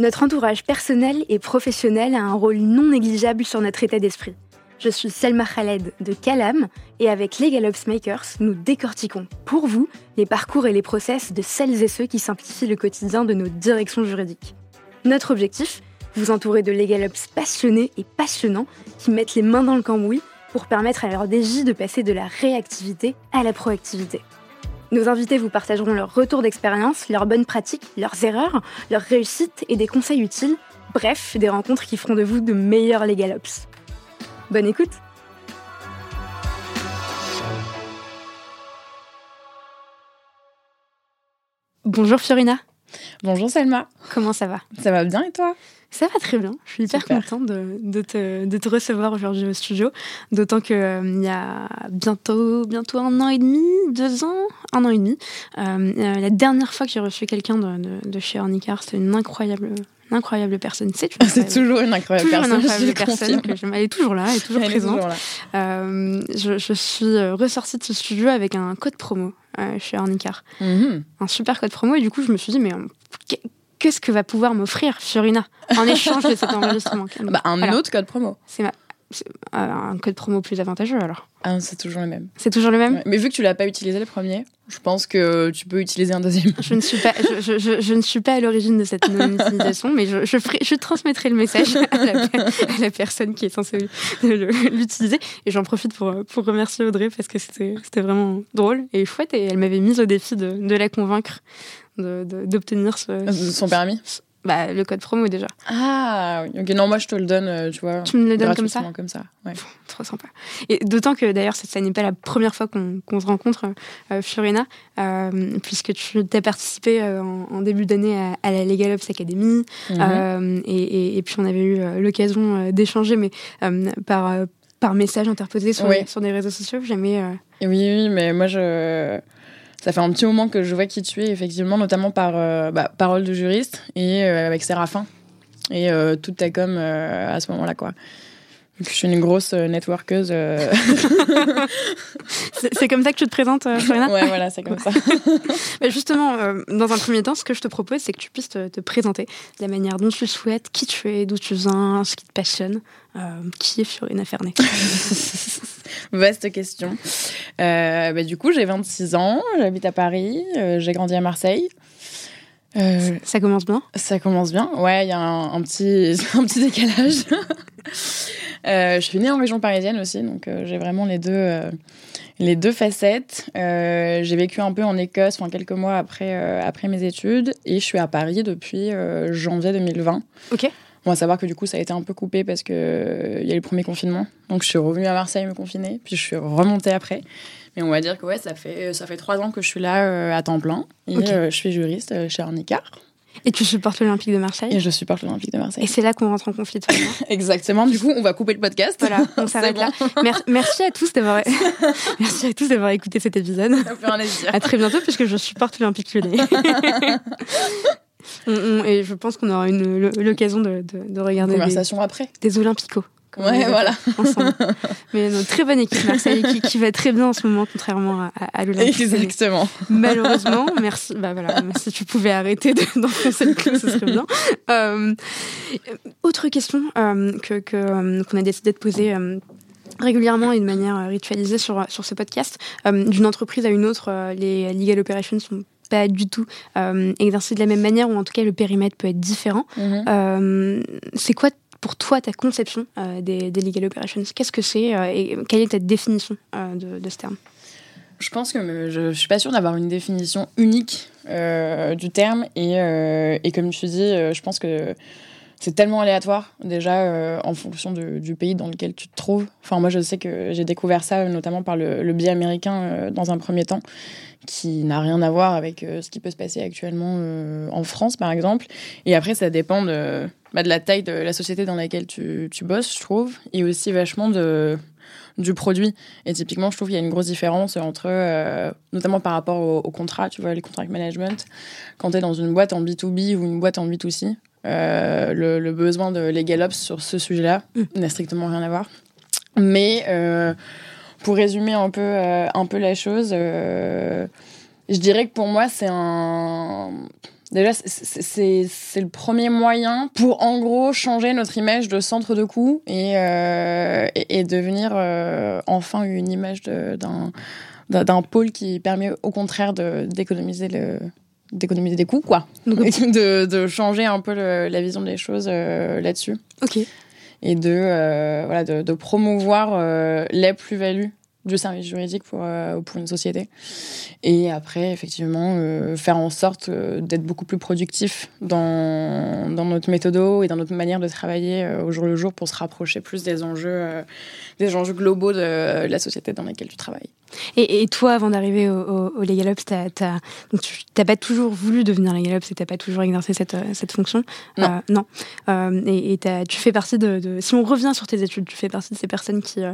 Notre entourage personnel et professionnel a un rôle non négligeable sur notre état d'esprit. Je suis Selma Khaled de Calam et avec Legal Ops Makers, nous décortiquons pour vous les parcours et les process de celles et ceux qui simplifient le quotidien de nos directions juridiques. Notre objectif Vous entourer de Legal Ops passionnés et passionnants qui mettent les mains dans le cambouis pour permettre à leur DJ de passer de la réactivité à la proactivité. Nos invités vous partageront leurs retours d'expérience, leurs bonnes pratiques, leurs erreurs, leurs réussites et des conseils utiles. Bref, des rencontres qui feront de vous de meilleurs Legal Ops. Bonne écoute Bonjour Fiorina. Bonjour Selma. Comment ça va? Ça va bien et toi? Ça va très bien. Je suis hyper contente de, te, recevoir aujourd'hui au studio. D'autant qu'il euh, y a bientôt, bientôt un an et demi, deux ans, un an et demi. Euh, euh, la dernière fois que j'ai reçu quelqu'un de, chez Ornicar, c'était une incroyable incroyable personne. C'est toujours une incroyable toujours personne. Une incroyable personne elle est toujours là, elle est toujours présente. je, suis ressortie de ce studio avec un code promo chez Ornicar. Mhm. Un super code promo. Et du coup, je me suis dit, mais qu'est-ce que va pouvoir m'offrir Fiorina en échange de cet enregistrement bah, Un autre code promo. C'est ma... Euh, un code promo plus avantageux alors ah, C'est toujours le même. C'est toujours le même? Mais vu que tu l'as pas utilisé le premier, je pense que tu peux utiliser un deuxième. Je ne suis pas, je, je, je ne suis pas à l'origine de cette non-utilisation, mais je, je, transmettrai le message à la, personne qui est censée l'utiliser. Et j'en profite pour, pour remercier Audrey parce que c'était vraiment drôle et chouette et elle m'avait mise au défi de, de la convaincre d'obtenir ce, son permis bah, le code promo déjà. Ah, ok. Non, moi je te le donne, euh, tu vois. Tu me le donnes comme ça comme ça, ouais. trop sympa. Et d'autant que d'ailleurs, ça, n'est pas la première fois qu'on se rencontre, euh, Fiorina, euh, puisque tu as participé en, début d'année à, la Legal Ops Academy. Mhm. et, puis on avait eu l'occasion d'échanger, mais par, par message interposé sur, sur des réseaux sociaux. Jamais. Oui, oui, mais moi je ça fait un petit moment que je vois qui tu es, effectivement, notamment par euh, bah, Parole de juriste et euh, avec Séraphin. Et euh, toute ta com à ce moment-là, quoi. Je suis une grosse networkeuse. c'est comme ça que tu te présentes, Florina? Ouais, voilà, c'est comme ça. justement, dans un premier temps, ce que je te propose, c'est que tu puisses te, présenter de la manière dont tu souhaites, qui tu es, d'où tu viens, ce qui te passionne. qui est Fiorina Fernet Vaste question. Euh, bah, du coup, j'ai 26 ans, j'habite à Paris, euh, j'ai grandi à Marseille. Euh, ça commence bien? Ça commence bien, ouais, il y a un, petit, un petit décalage. Je suis née en région parisienne aussi, donc j'ai vraiment les deux, les deux facettes. j'ai vécu un peu en Écosse, enfin quelques mois après, après mes études, et je suis à Paris depuis janvier 2020. Ok. Bon, à savoir que du coup, ça a été un peu coupé parce qu'il euh, y a eu le premier confinement. Donc, je suis revenue à Marseille me confiner, puis je suis remontée après. Mais on va dire que ouais, ça fait, ça fait trois ans que je suis là euh, à temps plein. Et euh, je suis juriste chez Arnicard. Et tu supportes l'Olympique de Marseille Et je supporte l'Olympique de Marseille. Et c'est là qu'on rentre en conflit. Exactement. Du coup, on va couper le podcast. Voilà, on s'arrête là. Merci à tous d'avoir merci à tous d'avoir écouté cet épisode. Ça fait un plaisir. À très bientôt puisque je supporte l'Olympique Lyonnais. et je pense qu'on aura l'occasion de, de, regarder conversation des, après des Olympicos. Ouais, voilà. Ensemble. Mais une très bonne équipe Marseille qui, qui, va très bien en ce moment, contrairement à, à l'Olympique. Exactement. Malheureusement, merci. Bah voilà, si tu pouvais arrêter d'enfoncer le clou, ce serait bien. Euh, autre question euh, que euh, qu'on a décidé de poser. Euh, régulièrement et de manière ritualisée sur, sur ce podcast. D'une entreprise à une autre, les legal operations sont pas du tout euh, exercé de la même manière, ou en tout cas le périmètre peut être différent. Mhm. Euh, c'est quoi pour toi ta conception euh, des, legal operations? Qu'est-ce que c'est et quelle est ta définition de, ce terme? Je pense que je, ne suis pas sûre d'avoir une définition unique du terme et, et, comme tu dis, je pense que c'est tellement aléatoire déjà en fonction du pays dans lequel tu te trouves. Enfin moi je sais que j'ai découvert ça notamment par le, biais américain dans un premier temps qui n'a rien à voir avec euh, ce qui peut se passer actuellement euh, en France, par exemple. Et après, ça dépend de, bah, la taille de la société dans laquelle tu, bosses, je trouve, et aussi vachement du produit. Et typiquement, je trouve qu'il y a une grosse différence entre, euh, notamment par rapport aux au contrats, tu vois, les contract management, quand tu es dans une boîte en B2B ou une boîte en B2C. Le, le, besoin de legal ops sur ce sujet-là mm. n'a strictement rien à voir. Mais pour résumer un peu, euh, un peu la chose, euh, je dirais que pour moi, c'est un, Déjà, c'est le premier moyen pour, en gros, changer notre image de centre de coût et, euh, et, devenir euh, enfin une image d'un pôle qui permet au contraire d'économiser le d'économiser des coûts quoi. De, de, changer un peu la vision des choses euh, là-dessus. Ok. Et de voilà de, de promouvoir les plus-values du service juridique pour, euh, pour une société. Et après, effectivement, euh, faire en sorte euh, d'être beaucoup plus productif dans, dans notre méthodo et dans notre manière de travailler au jour le jour pour se rapprocher plus des enjeux, des enjeux globaux de la société dans laquelle tu travailles. Et, et, toi, avant d'arriver au, au, Legal Ops, t'as, tu n'as pas toujours voulu devenir Legal Ops et t'as pas toujours exercé cette, cette fonction? Non. Euh, non. Euh, et, et tu fais partie de, de, Si on revient sur tes études, tu fais partie de ces personnes qui, euh,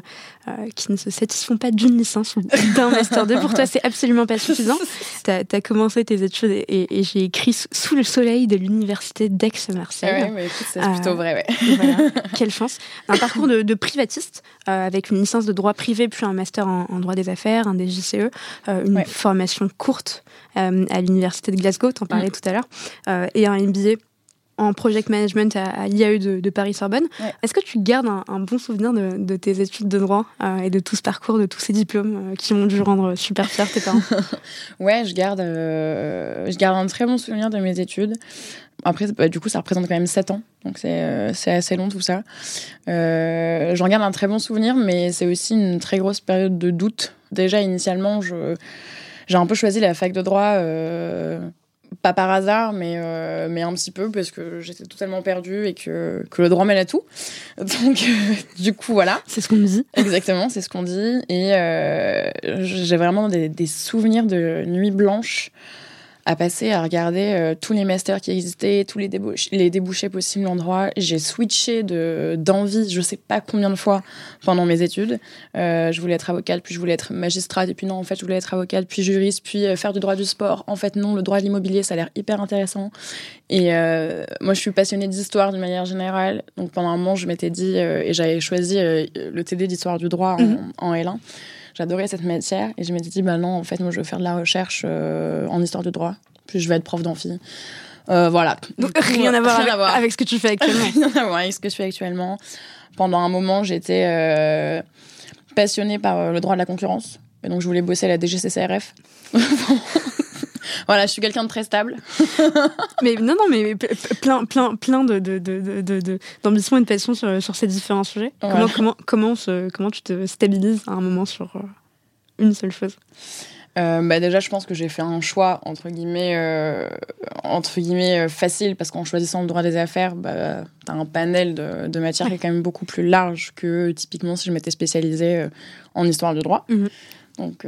euh qui ne se satisfont pas d'une licence ou d'un Master 2. Pour toi, c'est absolument pas suffisant. Tu as, commencé tes études et, et j'ai écrit Sous le soleil de l'université d'Aix-Marseille. Ah ouais, c'est plutôt vrai, ouais. Voilà. Quelle chance. Un parcours de, de privatiste avec une licence de droit privé puis un Master en, en droit des affaires un DGCE, euh, une formation courte euh, à l'université de Glasgow, t'en parlais mm. tout à l'heure, euh, et un MBA en project management à, l'IAE de, Paris-Sorbonne. Est-ce que tu gardes un, bon souvenir de, tes études de droit et de tout ce parcours, de tous ces diplômes qui ont dû rendre super fiers tes parents? Ouais, je garde, je garde un très bon souvenir de mes études. Après, bah, du coup, ça représente quand même 7 ans, donc c'est assez long tout ça. J'en garde un très bon souvenir, mais c'est aussi une très grosse période de doute Déjà, initialement, j'ai un peu choisi la fac de droit, euh, pas par hasard, mais, euh, mais un petit peu, parce que j'étais totalement perdue et que, que le droit mène à tout. Donc, euh, du coup, voilà. C'est ce qu'on me dit. Exactement, c'est ce qu'on dit. Et j'ai vraiment des, des, souvenirs de nuit blanche à passer à regarder euh, tous les masters qui existaient, tous les, débouchés, les débouchés possibles en droit. J'ai switché d'envie, je sais pas combien de fois pendant mes études. Euh, je voulais être avocate, puis je voulais être magistrate, et puis non, en fait, je voulais être avocate, puis juriste, puis euh, faire du droit du sport. En fait, non, le droit de l'immobilier, ça a l'air hyper intéressant. Et moi, je suis passionnée d'histoire d'une manière générale. Donc pendant un moment, je m'étais dit, et j'avais choisi le TD d'histoire du droit en, mhm. en L1. J'adorais cette matière et je m'étais dit, bah non, en fait, moi, je veux faire de la recherche euh, en histoire du droit. Puis je vais être prof d'amphi. Euh, voilà. Donc, rien, à voir, avec, ce que tu fais actuellement. rien à voir avec ce que je fais actuellement. Pendant un moment, j'étais euh, passionnée par le droit de la concurrence. Et donc, je voulais bosser à la DGCCRF. voilà, je suis quelqu'un de très stable. mais non, non, mais plein, plein, plein de, de, de, d'ambition et de passion sur, sur ces différents sujets. Comment, comment, comment, comment tu te stabilises à un moment sur euh, une seule chose? Euh, bah déjà, je pense que j'ai fait un choix entre guillemets, euh, entre guillemets facile parce qu'en choisissant le droit des affaires, bah, tu as un panel de, de matières qui est quand même beaucoup plus large que typiquement si je m'étais spécialisée en histoire du droit. Mhm. Donc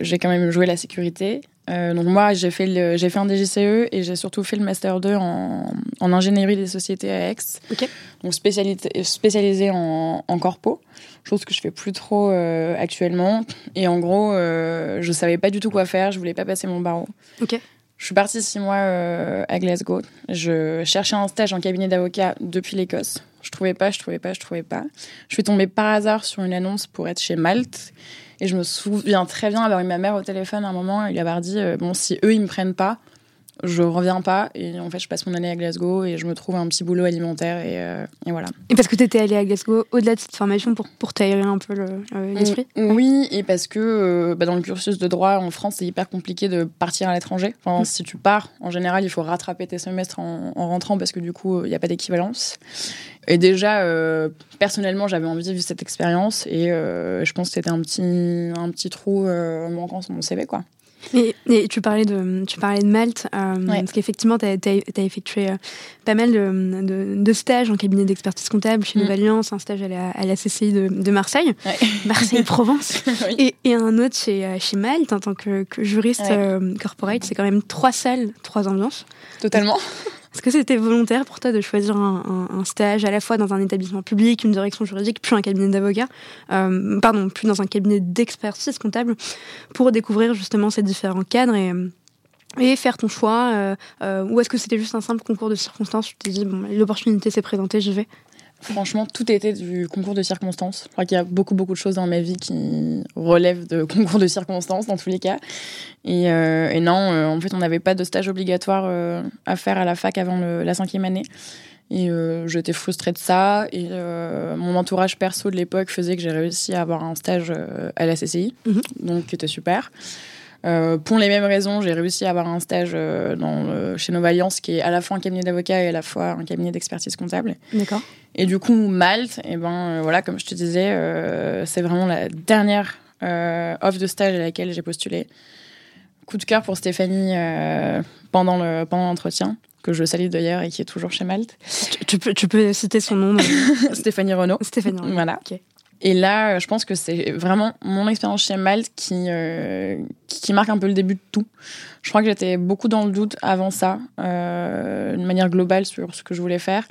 j'ai quand même joué la sécurité. Euh, donc moi, j'ai fait, j'ai fait un DGCE et j'ai surtout fait le Master 2 en, en ingénierie des sociétés à Aix. Donc spécialisé, spécialisé en, en, corpo, chose que je fais plus trop euh, actuellement. Et en gros, euh, je savais pas du tout quoi faire, je voulais pas passer mon barreau. Je suis partie six mois euh, à Glasgow. Je cherchais un stage en cabinet d'avocat depuis l'Écosse. Je trouvais pas, je trouvais pas, je trouvais pas. Je suis tombée par hasard sur une annonce pour être chez Malte. Et je me souviens très bien avoir eu ma mère au téléphone à un moment et lui avoir dit euh, Bon, si eux, ils me prennent pas, je reviens pas et en fait je passe mon année à Glasgow et je me trouve un petit boulot alimentaire et, euh, et voilà. Et parce que tu étais allée à Glasgow au-delà de cette formation pour, pour t'aérer un peu l'esprit Oui, et parce que euh, bah, dans le cursus de droit en France c'est hyper compliqué de partir à l'étranger. Enfin, mm. Si tu pars, en général il faut rattraper tes semestres en, en rentrant parce que du coup il n'y a pas d'équivalence. Et déjà, euh, personnellement, j'avais envie de vivre cette expérience et je pense que c'était un petit, un petit trou manquant sur mon CV. quoi. Et, tu parlais de, tu parlais de Malte, euh, parce qu'effectivement, tu as, effectué euh, pas mal de, de, stages en cabinet d'expertise comptable chez mmh. un stage à la, à la CCI de, de Marseille, Marseille-Provence, et, et, un autre chez, euh, chez Malte en tant que, que juriste corporate. C'est quand même trois salles, trois ambiances. Totalement. Est-ce que c'était volontaire pour toi de choisir un, stage à la fois dans un établissement public, une direction juridique, puis un cabinet d'avocat, euh, pardon, plus dans un cabinet d'expertise comptable, pour découvrir justement ces différents cadres et, faire ton choix euh, euh, Ou est-ce que c'était juste un simple concours de circonstances Tu t'es dit, bon, l'opportunité s'est présentée, j'y vais? Franchement, tout était du concours de circonstances. Je crois qu'il y a beaucoup, beaucoup de choses dans ma vie qui relèvent de concours de circonstances, dans tous les cas. Et, euh, et non, euh, en fait, on n'avait pas de stage obligatoire euh, à faire à la fac avant le, la cinquième année. Et j'étais frustrée de ça. Et mon entourage perso de l'époque faisait que j'ai réussi à avoir un stage à la CCI, Mhm. donc qui était super. Euh, pour les mêmes raisons, j'ai réussi à avoir un stage euh, dans, le- chez Novalliance, qui est à la fois un cabinet d'avocats et à la fois un cabinet d'expertise comptable. D'accord. Et du coup, Malte, et ben euh, voilà, comme je te disais, euh, c'est vraiment la dernière euh, offre de stage à laquelle j'ai postulé. Coup de cœur pour Stéphanie euh, pendant le pendant l'entretien, que je salue d'ailleurs et qui est toujours chez Malte. Tu, tu peux, tu peux citer son nom. Stéphanie Renaud. Stéphanie. Voilà. Ok. Et là, je pense que c'est vraiment mon expérience chez Malte qui, euh, qui, marque un peu le début de tout. Je crois que j'étais beaucoup dans le doute avant ça, euh, de manière globale sur ce que je voulais faire.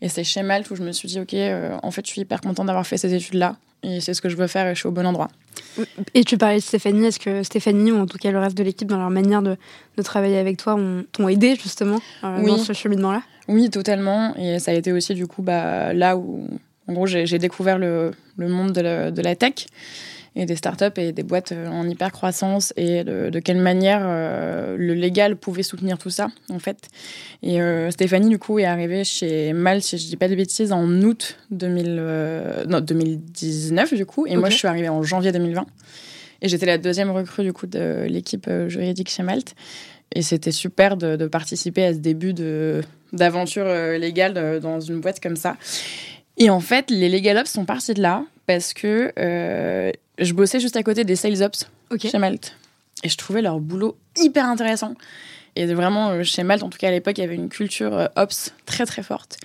Et c'est chez Malte où je me suis dit, OK, euh, en fait, je suis hyper contente d'avoir fait ces études-là. Et c'est ce que je veux faire et je suis au bon endroit. Et tu parlais de Stéphanie. Est-ce que Stéphanie, ou en tout cas le reste de l'équipe, dans leur manière de, de travailler avec toi, ont- t'ont aidé justement euh, Oui. dans ce cheminement-là? Oui, totalement. Et ça a été aussi, du coup, bah, là où, en gros, j'ai découvert le, le monde de la, de la tech et des startups et des boîtes euh, en hyper croissance et de, de quelle manière euh, le légal pouvait soutenir tout ça, en fait. Et euh, Stéphanie, du coup, est arrivée chez Malte, si je dis pas de bêtises, en août 2000, euh, non, 2019, du coup. Et moi, je suis arrivée en janvier 2020. Et j'étais la deuxième recrue, du coup, de l'équipe juridique chez Malte. Et c'était super de, de participer à ce début de d'aventure légale dans une boîte comme ça. Et en fait, les Legal Ops sont partis de là parce que euh, je bossais juste à côté des Sales Ops chez Malte. Et je trouvais leur boulot hyper intéressant. Et vraiment, euh, chez Malte, en tout cas à l'époque, il y avait une culture euh, Ops très très forte.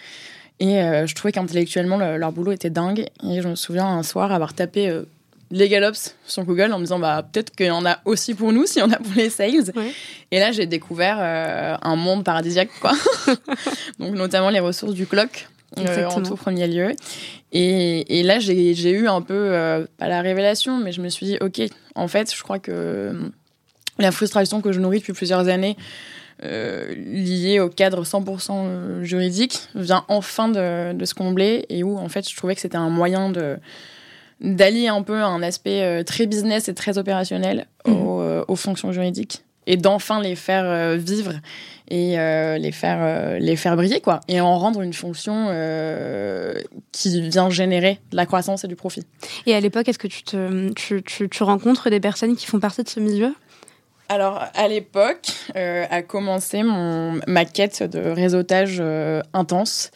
Et euh, je trouvais qu'intellectuellement, le- leur boulot était dingue. Et je me souviens un soir avoir tapé euh, Legal Ops sur Google en me disant bah, peut-être qu'il y en a aussi pour nous, s'il y en a pour les sales. Ouais. Et là, j'ai découvert euh, un monde paradisiaque, quoi. Donc, notamment les ressources du clock. Euh, en tout premier lieu. Et, et là, j'ai eu un peu, euh, pas la révélation, mais je me suis dit, OK, en fait, je crois que euh, la frustration que je nourris depuis plusieurs années, euh, liée au cadre 100% euh, juridique, vient enfin de, de se combler et où, en fait, je trouvais que c'était un moyen de d'allier un peu un aspect très business et très opérationnel aux, euh, aux fonctions juridiques et d'enfin les faire euh, vivre et euh, les faire euh, les faire briller quoi. Et en rendre une fonction euh, qui vient générer de la croissance et du profit. Et à l'époque, est-ce que tu, te, tu, tu, tu rencontres des personnes qui font partie de ce milieu? Alors à l'époque a commencé mon ma quête de réseautage intense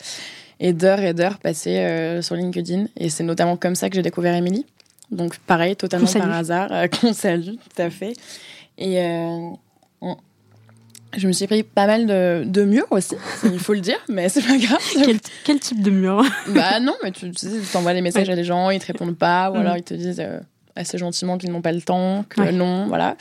et d'heures et d'heures passées sur LinkedIn. Et c'est notamment comme ça que j'ai découvert Émilie. Donc pareil totalement par hasard qu'on salue tout à fait et euh, on- je me suis pris pas mal de, de murs aussi, il faut le dire, mais c'est pas grave. quel, quel type de mur? Bah non, mais tu, tu sais, t'envoies des messages Ouais. à des gens, ils te répondent pas, ou Mhm. alors ils te disent euh, assez gentiment qu'ils n'ont pas le temps, que Ouais. non, voilà.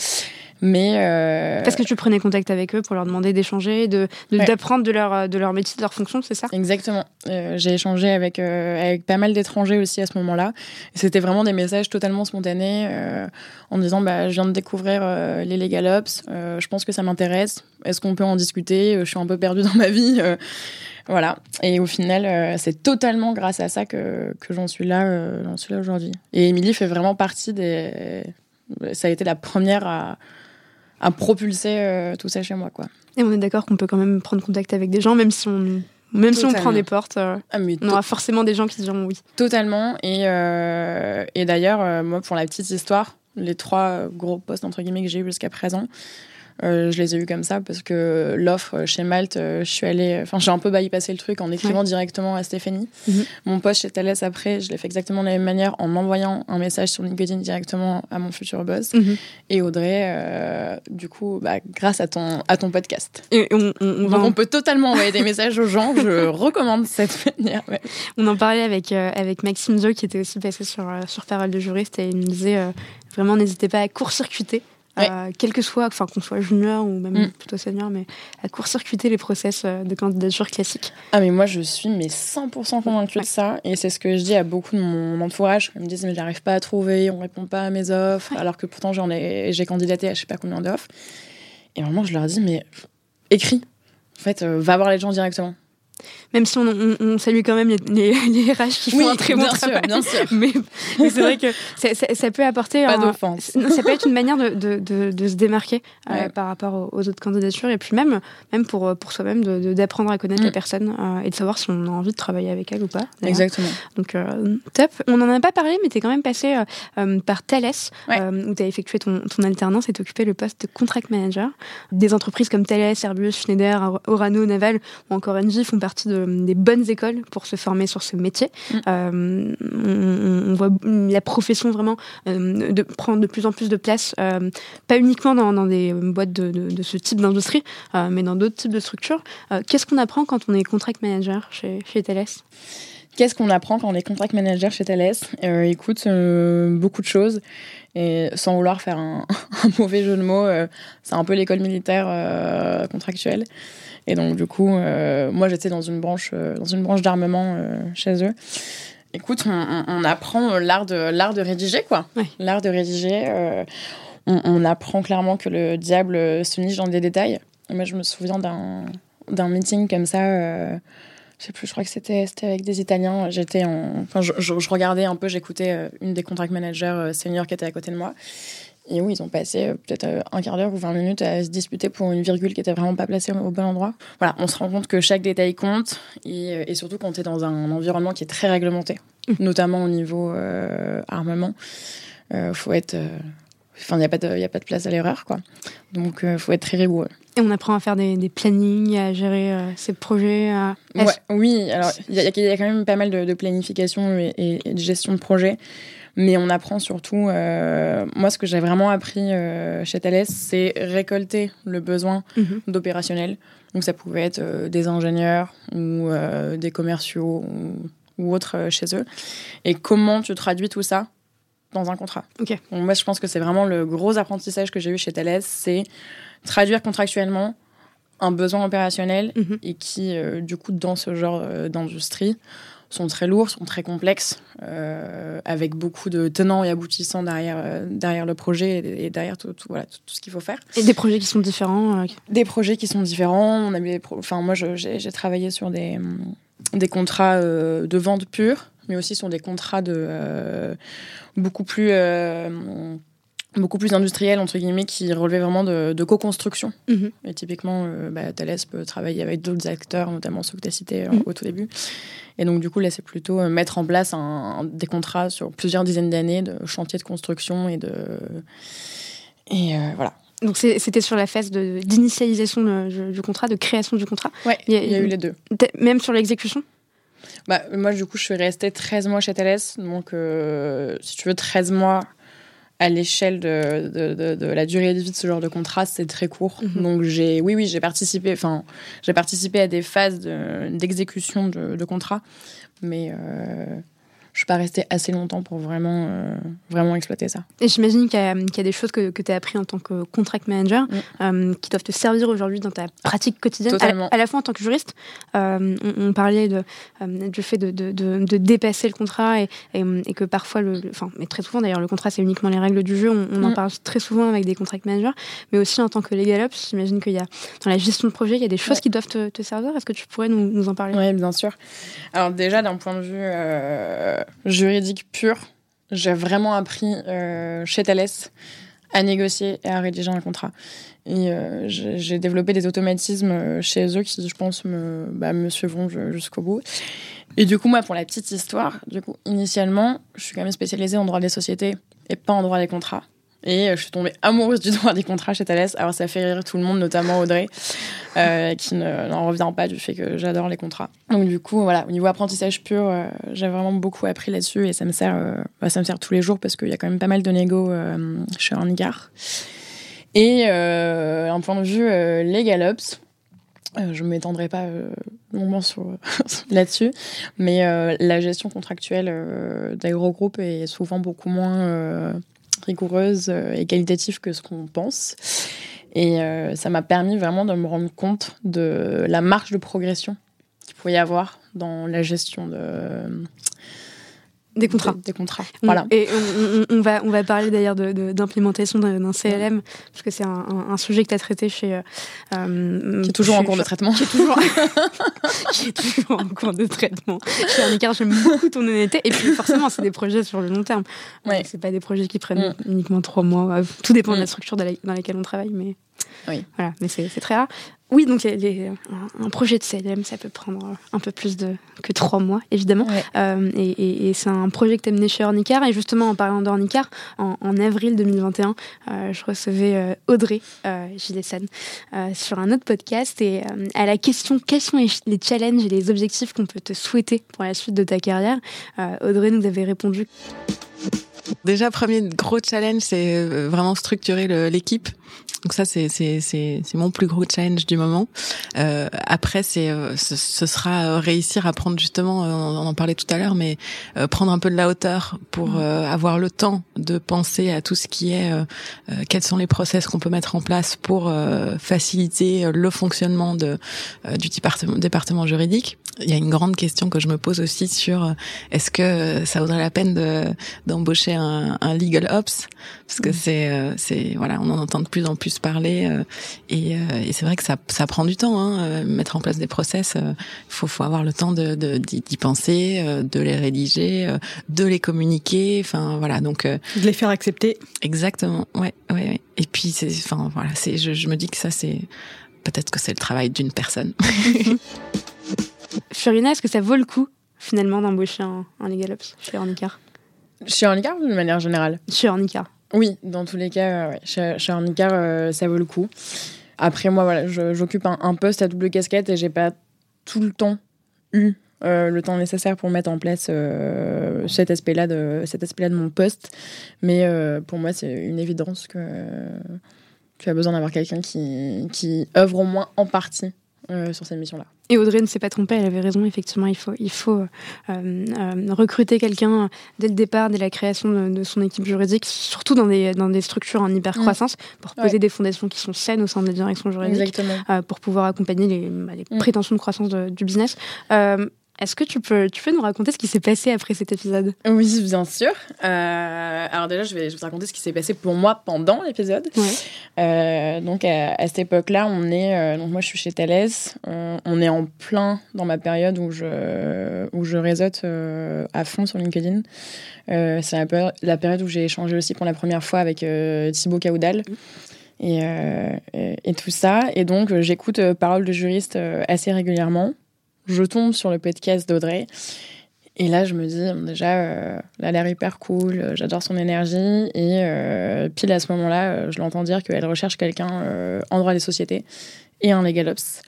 Mais euh, Parce que tu prenais contact avec eux pour leur demander d'échanger, de, de- Ouais. d'apprendre de leur, de leur métier, de leur fonction, c'est ça? Exactement. Euh, j'ai échangé avec, euh, avec pas mal d'étrangers aussi à ce moment-là. C'était vraiment des messages totalement spontanés euh, en me disant bah, Je viens de découvrir les Legal Ops, je pense que ça m'intéresse. Est-ce qu'on peut en discuter? Je suis un peu perdue dans ma vie. voilà. Et au final, euh, c'est totalement grâce à ça que, que j'en suis là, euh, j'en suis là aujourd'hui. Et Émilie fait vraiment partie des. Ça a été la première à, à propulser euh, tout ça chez moi. Quoi. Et on est d'accord qu'on peut quand même prendre contact avec des gens, même si on, même si on prend des portes, euh, Ah, on aura forcément des gens qui diront oui. Totalement. Et, euh, et d'ailleurs, euh, moi, pour la petite histoire, les trois gros postes entre guillemets que j'ai eu jusqu'à présent, je les ai eu comme ça parce que l'offre chez Malte, euh, je suis allée, enfin, j'ai un peu bypassé le truc en écrivant directement à Stéphanie. Mhm. Mon poste chez Thales après, je l'ai fait exactement de la même manière en envoyant un message sur LinkedIn directement à mon futur boss. Mhm. Et Audrey, euh, du coup, bah, grâce à ton, à ton podcast. Et on, Donc on peut totalement envoyer des messages aux gens. Je recommande cette manière. ouais. On en parlait avec, euh, avec Maxime Zo, qui était aussi passé sur, euh, sur Parole de juriste, et il me disait euh, vraiment n'hésitez pas à court-circuiter, euh, quel que soit, enfin qu'on soit junior ou même Mm. plutôt senior, mais à court-circuiter les process euh, de candidature classiques. Ah mais moi je suis mais 100% convaincue de ça et c'est ce que je dis à beaucoup de mon entourage. Ils me disent mais j'arrive pas à trouver, on répond pas à mes offres Ouais. alors que pourtant j'en ai j'ai candidaté à je sais pas combien d'offres. Et vraiment je leur dis mais écris. En fait euh, va voir les gens directement. Même si on, salue quand même les, les, RH qui font un très bon travail. bien sûr. Mais, c'est vrai que ça, peut apporter. Pas d'offense. Ça peut être une manière de, de, de, se démarquer euh, par rapport aux, autres candidatures et puis même, même pour, pour soi-même d'apprendre à connaître la mm. personne euh, et de savoir si on a envie de travailler avec elle ou pas. Exactement. Donc, euh, top. On n'en a pas parlé, mais tu es quand même passé par Thales, où tu as effectué ton, ton alternance et occupé le poste de contract manager. Des entreprises comme Thales, Airbus, Schneider, Orano, Naval ou encore Engie font partie de des bonnes écoles pour se former sur ce métier. Mm. Euh, on, voit la profession vraiment euh, de prendre de plus en plus de place, euh, pas uniquement dans, des boîtes de, ce type d'industrie, mais dans d'autres types de structures. Qu'est-ce qu'on apprend quand on est contract manager chez, chez Thales? Qu'est-ce qu'on apprend quand on est contract manager chez Thales? Écoute, beaucoup de choses. Et sans vouloir faire un, mauvais jeu de mots, c'est un peu l'école militaire contractuelle. Et donc, du coup, euh, moi, j'étais dans une branche, euh, dans une branche d'armement euh, chez eux. Écoute, on, apprend l'art de, l'art de rédiger, quoi. L'art de rédiger. On, apprend clairement que le diable se niche dans des détails. moi, je me souviens d'un, d'un meeting comme ça. je sais plus, je crois que c'était, c'était avec des Italiens. J'étais en, enfin, je, je regardais un peu, j'écoutais une des contract managers seniors qui était à côté de moi. Et oui, ils ont passé euh, peut-être euh, un quart d'heure ou 20 minutes à se disputer pour une virgule qui était vraiment pas placée au bon endroit. Voilà, on se rend compte que chaque détail compte et, euh, surtout quand tu es dans un environnement qui est très réglementé, mmh. notamment au niveau armement. Euh, faut être. Enfin, il n'y a, pas de, a pas de place à l'erreur, quoi. Donc, il faut être très rigoureux. Et on apprend à faire des, plannings, à gérer ses projets. Ouais, oui, alors il y, a quand même pas mal de, planification et, et, de gestion de projet. Mais on apprend surtout, euh, moi ce que j'ai vraiment appris euh, chez Thales, c'est récolter le besoin mhm. d'opérationnel. Donc ça pouvait être euh, des ingénieurs ou des commerciaux ou, autres chez eux. Et comment tu traduis tout ça dans un contrat? moi je pense que c'est vraiment le gros apprentissage que j'ai eu chez Thales, c'est traduire contractuellement un besoin opérationnel mhm. et qui, du coup, dans ce genre d'industrie, sont très lourds, sont très complexes, euh, avec beaucoup de tenants et aboutissants derrière, euh, derrière le projet et, derrière tout, tout, voilà, tout, ce qu'il faut faire. Et des projets qui sont différents euh, Des projets qui sont différents. On a enfin, moi, j'ai travaillé sur des, des contrats de vente pure, mais aussi sur des contrats de beaucoup plus beaucoup plus industriel entre guillemets qui relevait vraiment de, co-construction mhm. et typiquement bah, Thales peut travailler avec d'autres acteurs notamment ceux que tu as cités mhm. au tout début et donc, du coup, là, c'est plutôt euh, mettre en place un, des contrats sur plusieurs dizaines d'années de chantier de construction et de. Et euh, voilà. Donc, c'était sur la phase d'initialisation du contrat, de création du contrat Oui, il, y a eu les deux. Même sur l'exécution? Bah, Moi, du coup, je suis restée 13 mois chez Thales. Donc, euh, si tu veux, 13 mois à l'échelle de, de, de, la durée de vie de ce genre de contrat, c'est très court. Mhm. Donc j'ai, oui, oui, j'ai participé, enfin, j'ai participé à des phases d'exécution de, de, contrat, mais euh, pas restée assez longtemps pour vraiment, euh, vraiment exploiter ça. Et j'imagine qu'il y, y, a des choses que, que tu as appris en tant que contract manager mm. euh, qui doivent te servir aujourd'hui dans ta pratique quotidienne, à, la fois en tant que juriste. Euh, on, parlait de, du fait de, de, de, dépasser le contrat et, et, que parfois, le, enfin, mais très souvent d'ailleurs, le contrat c'est uniquement les règles du jeu. On, en mm. parle très souvent avec des contract managers, mais aussi en tant que legal ops, j'imagine qu'il y a dans la gestion de projet, il y a des choses qui doivent te, te servir. Est-ce que tu pourrais nous, nous en parler? Oui, bien sûr. Alors déjà, d'un point de vue juridique pur, j'ai vraiment appris euh, chez Thales à négocier et à rédiger un contrat. Et euh, j'ai développé des automatismes euh, chez eux qui, je pense, me, bah, me suivront jusqu'au bout. Et du coup, moi, pour la petite histoire, du coup, initialement, je suis quand même spécialisée en droit des sociétés et pas en droit des contrats. Et euh, je suis tombée amoureuse du droit des contrats chez Thales. Alors ça fait rire tout le monde, notamment Audrey, euh, qui n'en revient pas du fait que j'adore les contrats. Donc du coup, voilà, au niveau apprentissage pur, euh, j'ai vraiment beaucoup appris là-dessus et ça me sert, bah, ça me sert tous les jours parce qu'il y a quand même pas mal de négo chez Ornigar. Et un point de vue legal ops, je ne m'étendrai pas longuement là-dessus, mais la gestion contractuelle des est souvent beaucoup moins rigoureuse euh, et qualitative que ce qu'on pense. Et euh, ça m'a permis vraiment de me rendre compte de la marge de progression qu'il pouvait y avoir dans la gestion de, des contrats. Des, contrats. Voilà. Et on, va, on va parler d'ailleurs d'implémentation d'un CLM, parce que c'est un, sujet que tu as traité chez. Euh, qui est toujours en cours de traitement. Qui est toujours, qui est toujours en cours de traitement. Chez Arnicard, j'aime beaucoup ton honnêteté. Et puis forcément, c'est des projets sur le long terme. Ouais. C'est pas des projets qui prennent mm. uniquement trois mois. Tout dépend de la mm. structure dans laquelle on travaille. Mais oui. Voilà, mais c'est très rare. Oui, donc un, projet de CLM, ça peut prendre un peu plus de, que trois mois, évidemment. Euh, et, c'est un projet que tu as mené chez Ornicar. Et justement, en parlant d'Ornicar, en, avril 2021, euh, je recevais euh, Audrey euh, sur un autre podcast. Et à la question quels sont les, les challenges et les objectifs qu'on peut te souhaiter pour la suite de ta carrière, Audrey nous avait répondu. Déjà, premier gros challenge, c'est vraiment structurer l'équipe. Donc ça, c'est c'est mon plus gros challenge du moment. Euh, après, c'est euh, ce, ce, sera euh, réussir à prendre justement, euh, on en parlait tout à l'heure, mais prendre un peu de la hauteur pour mmh. avoir le temps de penser à tout ce qui est quels sont les process qu'on peut mettre en place pour faciliter le fonctionnement de du département, département juridique. Il y a une grande question que je me pose aussi sur est-ce que ça vaudrait la peine de d'embaucher un, un legal ops parce que mmh. c'est c'est voilà, on en entend de plus en plus parler. Euh, et, euh, et c'est vrai que ça, ça prend du temps, hein, euh, mettre en place des process. Il faut, faut avoir le temps de d'y penser, de les rédiger, de les communiquer. Enfin voilà, donc de les faire accepter. Exactement. Ouais, ouais. ouais. Et puis c'est, enfin voilà, c'est, je, je me dis que ça c'est peut-être que c'est le travail d'une personne. Furina, est-ce que ça vaut le coup finalement d'embaucher un, un Legal Ops chez Ornicar? Chez Ornicar ou de manière générale Chez Ornicar. Oui, dans tous les cas, ouais. chez, chez euh, ça vaut le coup. Après, moi, voilà, j'occupe un, poste à double casquette et j'ai pas tout le temps eu euh, le temps nécessaire pour mettre en place euh, cet aspect-là de cet aspect-là de mon poste. Mais pour moi, c'est une évidence que tu as besoin d'avoir quelqu'un qui, qui œuvre au moins en partie sur cette mission-là. Et Audrey ne s'est pas trompée, elle avait raison, effectivement, il faut, il faut euh, euh, recruter quelqu'un dès le départ, dès la création de, son équipe juridique, surtout dans des, dans des structures en hyper-croissance, mm. pour poser des fondations qui sont saines au sein des directions juridiques, euh, pour pouvoir accompagner les, bah, les mm. prétentions de croissance du business. Est-ce que tu peux, tu peux nous raconter ce qui s'est passé après cet épisode Oui, bien sûr. Euh, alors déjà, je vais, je vais te raconter ce qui s'est passé pour moi pendant l'épisode. Euh, donc à, cette époque-là, on est, euh, donc moi je suis chez Thales, on est en plein dans ma période où je, où je réseaute à fond sur LinkedIn. C'est la, la, période où j'ai échangé aussi pour la première fois avec Thibaut Caudal. Et, et, tout ça. Et donc, j'écoute Parole de juriste assez régulièrement je tombe sur le podcast d'Audrey. Et là, je me dis, déjà, euh, elle a l'air hyper cool, euh, j'adore son énergie. Et euh, pile à ce moment-là, je l'entends dire qu'elle recherche quelqu'un en droit des sociétés et un legal ops.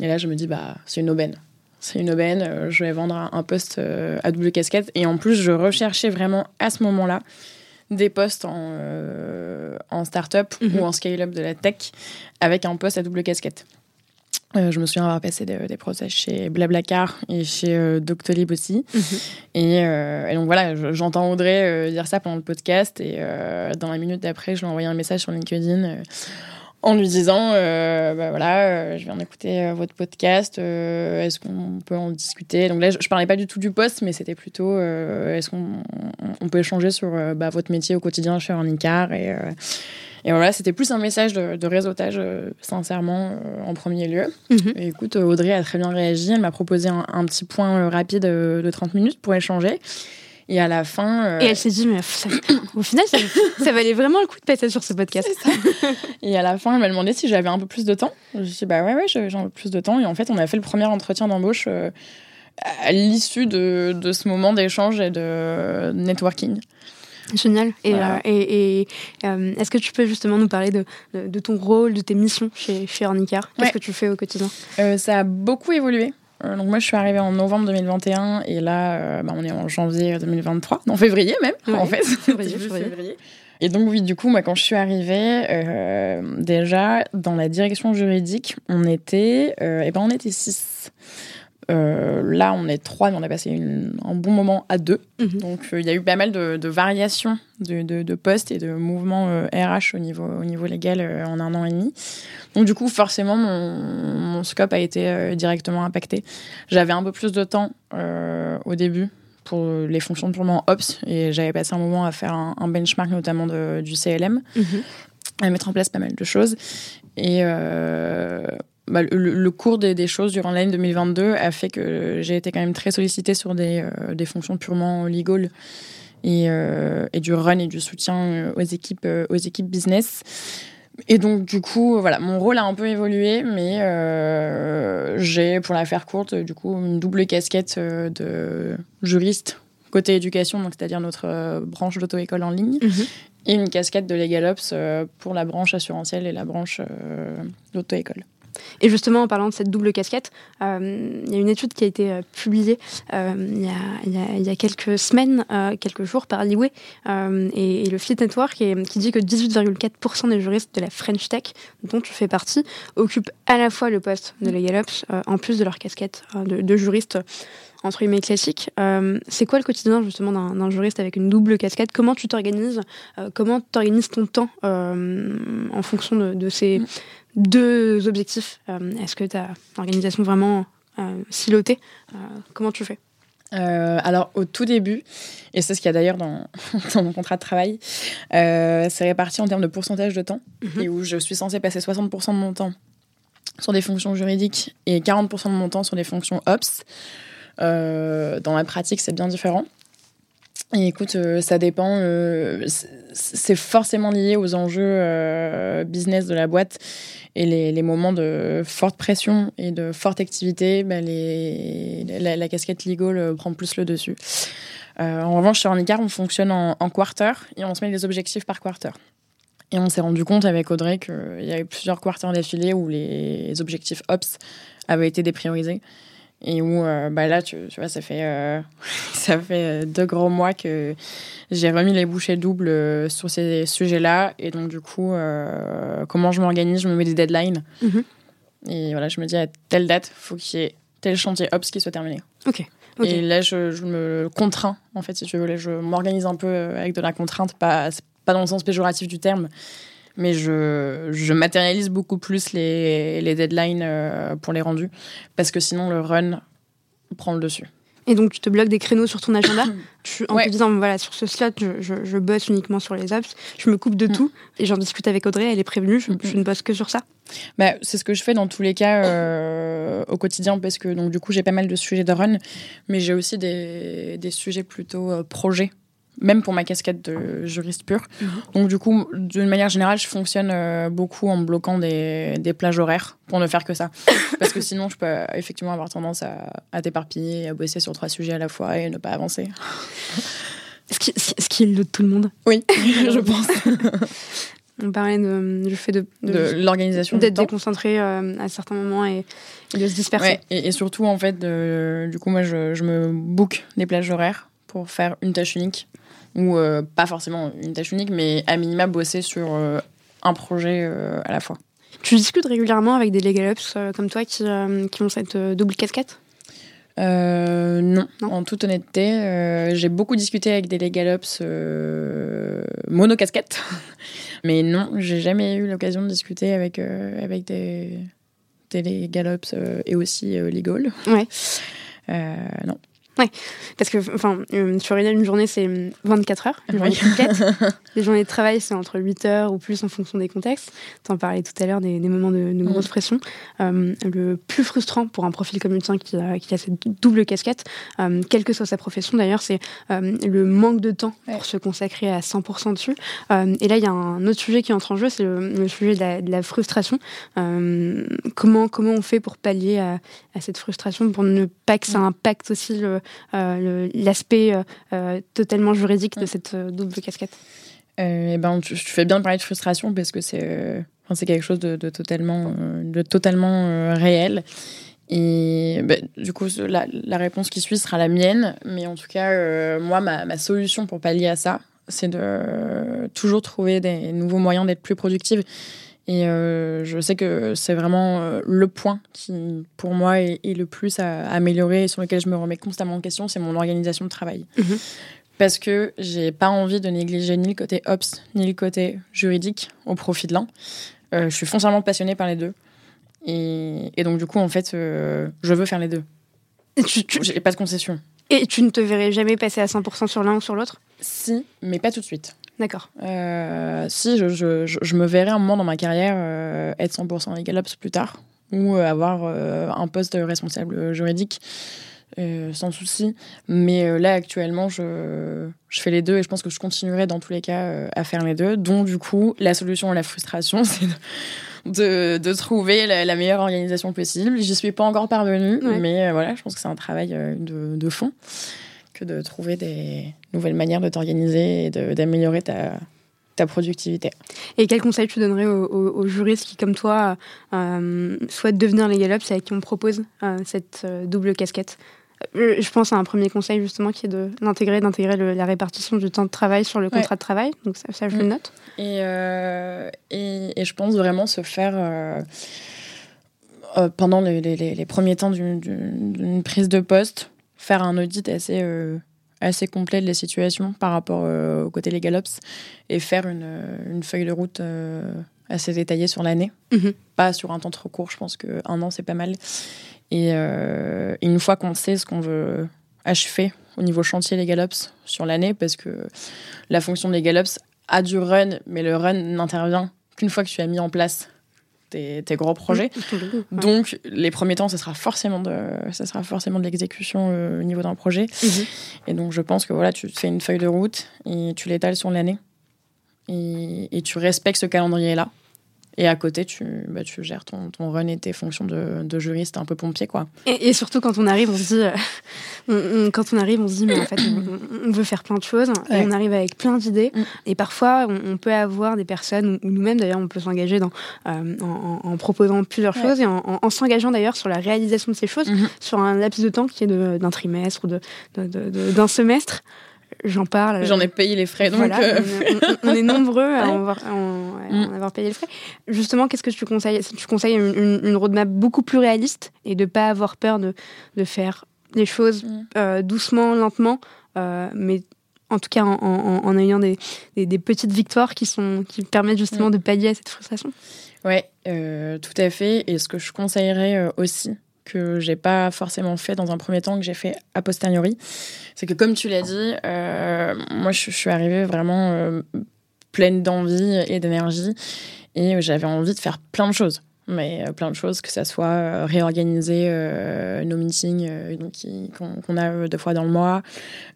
Et là, je me dis, bah, c'est une aubaine. C'est une aubaine, je vais vendre un poste à double casquette. Et en plus, je recherchais vraiment à ce moment-là des postes en, en start-up mhm. ou en scale-up de la tech avec un poste à double casquette. Euh, je me souviens avoir passé des, des procès chez Blablacar et chez euh, Doctolib aussi. Mhm. Euh, et, donc voilà, j'entends Audrey dire ça pendant le podcast et dans la minute d'après, je lui ai envoyé un message sur LinkedIn en lui disant bah voilà, je viens d'écouter votre podcast, est-ce qu'on peut en discuter? Donc là, je, parlais pas du tout du poste, mais c'était plutôt est-ce qu'on on peut échanger sur bah, votre métier au quotidien chez Ornicar et et voilà, c'était plus un message de, réseautage, euh, sincèrement, euh, en premier lieu. Mhm. écoute, Audrey a très bien réagi. Elle m'a proposé un, petit point euh, rapide de 30 minutes pour échanger. Et à la fin. Et elle s'est dit, mais au final, ça, valait vraiment le coup de passer sur ce podcast. et à la fin, elle m'a demandé si j'avais un peu plus de temps. Je lui ai dit, bah ouais, ouais, j'ai un peu plus de temps. Et en fait, on a fait le premier entretien d'embauche à l'issue de, de, ce moment d'échange et de networking. Génial. Et, euh, et, euh, est-ce que tu peux justement nous parler de, de, ton rôle, de tes missions chez, chez Ornicar Qu'est-ce que tu fais au quotidien? Euh, Ça a beaucoup évolué. donc moi, je suis arrivée en novembre 2021 et là, bah, on est en janvier 2023, en février même, en fait. Février, février. Et donc oui, du coup, moi, quand je suis arrivée, déjà dans la direction juridique, on était, et ben, on était six. Euh, là, on est trois, mais on a passé un bon moment à deux. Mhm. Donc, euh, il y a eu pas mal de, variations de, postes et de mouvements RH euh, au niveau, au niveau légal en un an et demi. Donc, du coup, forcément, mon, scope a été directement impacté. J'avais un peu plus de temps au début pour les fonctions purement ops et j'avais passé un moment à faire un, benchmark notamment du CLM, mhm. à mettre en place pas mal de choses. Et euh, bah, le, cours des, choses durant l'année 2022 a fait que j'ai été quand même très sollicitée sur des, euh, des fonctions purement legal et, euh, et, du run et du soutien aux équipes, aux équipes business. Et donc, du coup, voilà, mon rôle a un peu évolué, mais euh, j'ai, pour la faire courte, du coup, une double casquette euh, de juriste côté éducation, donc c'est-à-dire notre euh, branche d'auto-école en ligne, mhm. et une casquette de LegalOps pour la branche assurantielle et la branche d'auto-école. Et justement, en parlant de cette double casquette, euh, il y a une étude qui a été euh, publiée euh, il, y a, quelques semaines, quelques jours par l'IWE et, le Fleet Network qui dit que 18,4% des juristes de la French Tech, dont tu fais partie, occupent à la fois le poste de LegalOps en plus de leur casquette de, juriste entre guillemets classique. c'est quoi le quotidien justement d'un juriste avec une double casquette? Comment tu t'organises Comment tu organises ton temps en fonction de, de ces, mm deux objectifs. Euh, est-ce que tu as une organisation vraiment euh, silotée euh, Comment tu fais? Alors au tout début, et c'est ce qu'il y a d'ailleurs dans, mon contrat de travail, c'est réparti en termes de pourcentage de temps, mhm. et où je suis censée passer 60% de mon temps sur des fonctions juridiques et 40% de mon temps sur des fonctions ops. dans la pratique, c'est bien différent. Et écoute, ça dépend. c'est forcément lié aux enjeux business de la boîte. Et les, les, moments de forte pression et de forte activité, bah, les, la, casquette legal euh, prend plus le dessus. Euh, en revanche, chez Handicap, on fonctionne en, en, quarter et on se met des objectifs par quarter. Et on s'est rendu compte avec Audrey qu'il y avait plusieurs quarters d'affilée où les objectifs OPS avaient été dépriorisés et où euh, bah là tu, tu, vois ça fait euh, ça fait deux gros mois que j'ai remis les bouchées doubles euh, sur ces sujets-là. Et donc du coup comment je m'organise je me mets des deadlines. Mhm. et voilà je me dis à telle date faut qu'il y ait tel chantier ops qui soit terminé. Ok et là je, je, me contrains en fait si tu veux. Je m'organise un peu avec de la contrainte pas pas dans le sens péjoratif du terme mais je, je matérialise beaucoup plus les, les deadlines euh, pour les rendus, parce que sinon le run prend le dessus. Et donc, tu te bloques des créneaux sur ton agenda tu, en te disant, voilà, sur ce slot, je, je, je, bosse uniquement sur les apps, je me coupe de mm. tout, et j'en discute avec Audrey, elle est prévenue, je, je ne bosse que sur ça. Bah, c'est ce que je fais dans tous les cas euh, au quotidien, parce que donc, du coup, j'ai pas mal de sujets de run, mais j'ai aussi des, des sujets plutôt euh, projets même pour ma casquette de juriste pur. Mhm. Donc du coup, d'une manière générale, je fonctionne euh, beaucoup en bloquant des, des, plages horaires pour ne faire que ça. Parce que sinon, je peux effectivement avoir tendance à, à t'éparpiller, à bosser sur trois sujets à la fois et ne pas avancer. Ce qui, ce qui est le de tout le monde. Oui, je pense. On parlait de, du fait de, de, l'organisation d'être déconcentré euh, à certains moments et, de se disperser. Ouais, et, surtout, en fait, du coup, moi, je, je me book des plages horaires pour faire une tâche unique ou euh, pas forcément une tâche unique, mais à minima bosser sur euh, un projet euh, à la fois. Tu discutes régulièrement avec des legal ups comme toi qui, qui ont cette double casquette? Non. en toute honnêteté, j'ai beaucoup discuté avec des legal ups mono casquette, mais non, j'ai jamais eu l'occasion de discuter avec avec des, des legal ups et aussi legal. Ouais. non. Ouais, parce que enfin, euh, sur une journée, c'est 24 heures, une journée complète. Les journées de travail, c'est entre 8 heures ou plus en fonction des contextes. Tu en parlais tout à l'heure des, moments de, de grosse mm. pression. Euh, le plus frustrant pour un profil comme le tien qui a, qui a cette double casquette, euh, quelle que soit sa profession d'ailleurs, c'est le manque de temps pour se consacrer à 100% dessus. et là, il y a un autre sujet qui entre en jeu, c'est le, sujet de la, frustration. comment, comment on fait pour pallier à, à, cette frustration, pour ne pas que ça mm. impacte aussi le l'aspect euh, euh, totalement juridique de cette double casquette eh ben, tu, fais bien de parler de frustration parce que c'est c'est quelque chose de, totalement, de totalement réel. Et bah, du coup, la, la, réponse qui suit sera la mienne. Mais en tout cas, moi, ma, ma, solution pour pallier à ça, c'est de toujours trouver des nouveaux moyens d'être plus productive. Et euh, je sais que c'est vraiment euh, le point qui, pour moi, est, le plus à, améliorer et sur lequel je me remets constamment en question, c'est mon organisation de travail. Mhm. Parce que j'ai pas envie de négliger ni le côté ops, ni le côté juridique au profit de l'un. Euh, je suis foncièrement passionnée par les deux. Et, et donc, du coup, en fait, je veux faire les deux. J'ai pas de concession. Et tu ne te verrais jamais passer à 100% sur l'un ou sur l'autre? Si, mais pas tout de suite. D'accord. Euh, si, je, je, je, me verrais un moment dans ma carrière euh, être 100% Legal Ops plus tard ou euh, avoir un poste responsable juridique sans souci. Mais là, actuellement, je, je fais les deux et je pense que je continuerai dans tous les cas à faire les deux. Donc, du coup, la solution à la frustration, c'est de, de, trouver la, meilleure organisation possible. J'y suis pas encore parvenue, mais voilà, je pense que c'est un travail de, de fond que de trouver des nouvelles manières de t'organiser et d'améliorer ta, ta productivité. Et quel conseil tu donnerais aux, juristes qui, comme toi, euh, souhaitent devenir les galops et à qui on propose euh, cette euh, double casquette? Je pense à un premier conseil justement qui est d'intégrer d'intégrer la répartition du temps de travail sur le contrat de travail. Donc ça, je le mm. note. Et, et, et, je pense vraiment se faire pendant les, les, les, premiers temps d'une prise de poste, faire un audit assez, assez complet de la situation par rapport euh, au côté Legal Ops et faire une, euh, une feuille de route assez détaillée sur l'année. Mhm. Pas sur un temps trop court, je pense qu'un an, c'est pas mal. Et une fois qu'on sait ce qu'on veut achever au niveau chantier Legal Ops sur l'année, parce que la fonction de Legal Ops a du run, mais le run n'intervient qu'une fois que tu as mis en place tes, gros projets. Donc, les premiers temps, ça sera forcément de, ça sera forcément de l'exécution euh, au niveau d'un projet. Mhm. Et donc, je pense que voilà, tu fais une feuille de route et tu l'étales sur l'année. Et, et, tu respectes ce calendrier-là. Et à côté, tu, bah, tu gères ton, ton run et tes fonctions de, de juriste un peu pompier, quoi. Et, surtout quand on arrive, on se dit, euh, quand on arrive, on se dit, mais en fait, on, veut faire plein de choses. Et on arrive avec plein d'idées. Mm. Et parfois, on, peut avoir des personnes, ou nous-mêmes d'ailleurs, on peut s'engager dans, euh, en, proposant plusieurs choses et en, s'engageant d'ailleurs sur la réalisation de ces choses mm-hmm. sur un laps de temps qui est d'un trimestre ou d'un de, semestre j'en parle. J'en ai payé les frais, donc euh. on, est nombreux à, en mm. avoir, payé les frais. Justement, qu'est-ce que tu conseilles? Tu conseilles une, roadmap beaucoup plus réaliste et de pas avoir peur de, de faire les choses mm. euh, doucement, lentement, euh, mais en tout cas en, ayant des, des, petites victoires qui, sont, qui permettent justement mm. de pallier à cette frustration? Ouais, tout à fait. Et ce que je conseillerais aussi, que j'ai pas forcément fait dans un premier temps, que j'ai fait a posteriori. C'est que comme tu l'as dit, euh, moi je, suis arrivée vraiment euh, pleine d'envie et d'énergie et j'avais envie de faire plein de choses. Mais euh, plein de choses, que ça soit réorganiser nos meetings qu'on a deux fois dans le mois,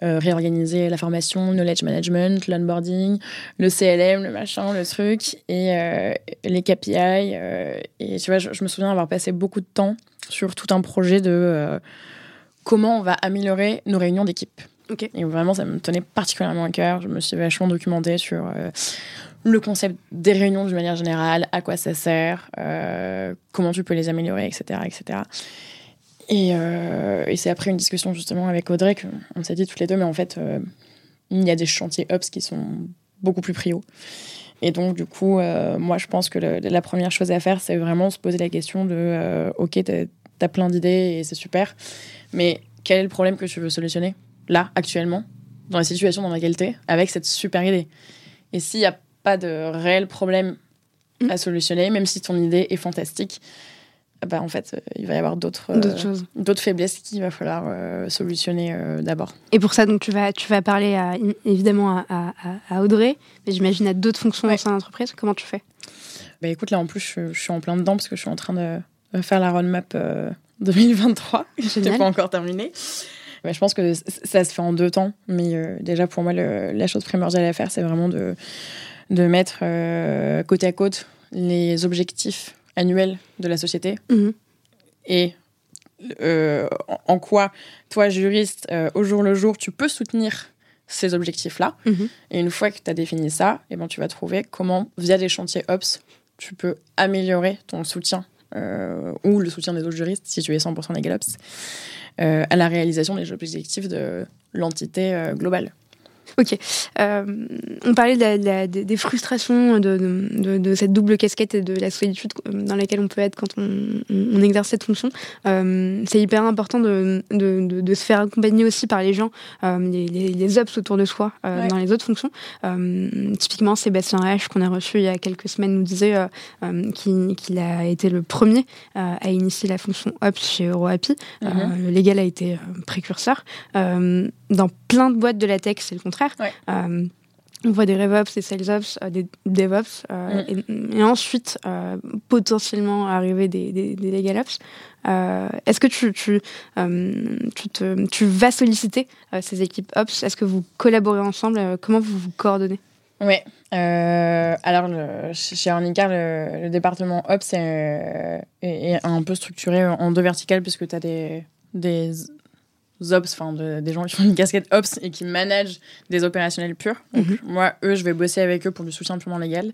réorganiser la formation, knowledge management, l'onboarding, le CLM, le machin, le truc, et les KPI. et tu vois, je, me souviens avoir passé beaucoup de temps sur tout un projet de euh, comment on va améliorer nos réunions d'équipe. Et vraiment, ça me tenait particulièrement à cœur. Je me suis vachement documentée sur euh, le concept des réunions d'une manière générale, à quoi ça sert, euh, comment tu peux les améliorer, etc. etc. Et, et c'est après une discussion justement avec Audrey qu'on s'est dit toutes les deux, mais en fait, il y a des chantiers Ops qui sont beaucoup plus prio. Et donc, du coup, moi, je pense que la première chose à faire, c'est vraiment se poser la question de, OK, t'as plein d'idées et c'est super. Mais quel est le problème que tu veux solutionner là, actuellement, dans la situation dans laquelle t'es, avec cette super idée? Et s'il n'y a pas de réel problème à mm. solutionner, même si ton idée est fantastique, bah en fait, euh, il va y avoir d'autres euh, d'autres faiblesses qu'il va falloir euh, solutionner d'abord. Et pour ça, donc tu vas tu vas parler à, évidemment à, à, Audrey, mais j'imagine à d'autres fonctions dans son entreprise. Comment tu fais? Bah écoute, là en plus, je, je, suis en plein dedans parce que je suis en train de faire la roadmap 2023. Je n'ai pas encore terminé. Mais je pense que ça se fait en deux temps. Mais euh, déjà, pour moi, la chose primordiale à faire, c'est vraiment de, de mettre euh, côte à côte les objectifs annuels de la société mhm. et euh, en quoi, toi, juriste, au jour le jour, tu peux soutenir ces objectifs-là. Mhm. Et une fois que tu as défini ça, et eh ben, tu vas trouver comment, via des chantiers OPS, tu peux améliorer ton soutien euh, ou le soutien des autres juristes, si tu es 100% des euh, à la réalisation des objectifs de l'entité euh, globale. Ok. Euh, on parlait des frustrations de, cette double casquette et de la solitude dans laquelle on peut être quand on, exerce cette fonction. Euh, c'est hyper important de, se faire accompagner aussi par les gens, euh, les, les, ops autour de soi dans les autres fonctions. typiquement, Sébastien H, qu'on a reçu il y a quelques semaines, nous disait qu'il a été le premier à initier la fonction ops chez EuroAPI. Mm-hmm. le légal a été précurseur. dans plein de boîtes de la tech, c'est le contraire. Euh, on voit des RevOps, des SalesOps, euh, des DevOps, euh, mm. et, ensuite potentiellement arriver des, des, des LegalOps. Est-ce que tu, tu, tu, te, tu, vas solliciter ces équipes Ops? Est-ce que vous collaborez ensemble? Comment vous vous coordonnez? Oui. alors, le, chez Ornicar, le, département Ops est, est, un peu structuré en deux verticales, puisque tu as des, des ops, enfin des gens qui font une casquette ops et qui managent des opérationnels purs. Donc, mhm. moi, eux, je vais bosser avec eux pour du soutien purement légal.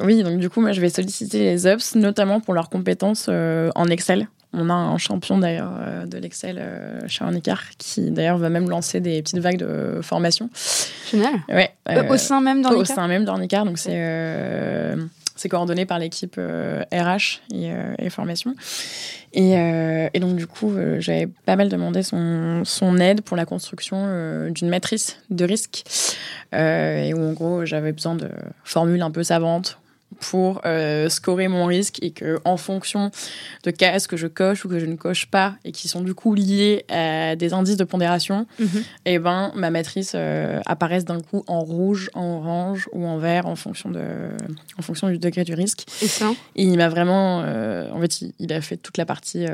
Oui, donc du coup, moi, je vais solliciter les ops, notamment pour leurs compétences euh, en Excel. On a un champion d'ailleurs euh, de l'Excel euh, chez qui d'ailleurs va même lancer des petites vagues de formation. Génial. Ouais. au sein même d'Ornicar. Au sein même d'Ornicar, donc c'est c'est coordonné par l'équipe RH euh, et, euh, et, formation. Et, euh, et, donc, du coup, j'avais pas mal demandé son, son aide pour la construction d'une matrice de risque. et où, en gros, j'avais besoin de formules un peu savantes pour euh, scorer mon risque et que en fonction de cases que je coche ou que je ne coche pas et qui sont du coup liés à des indices de pondération, mhm. et eh ben ma matrice euh, apparaisse d'un coup en rouge, en orange ou en vert en fonction de en fonction du degré du risque. Et ça? Et il m'a vraiment euh, en fait il, a fait toute la partie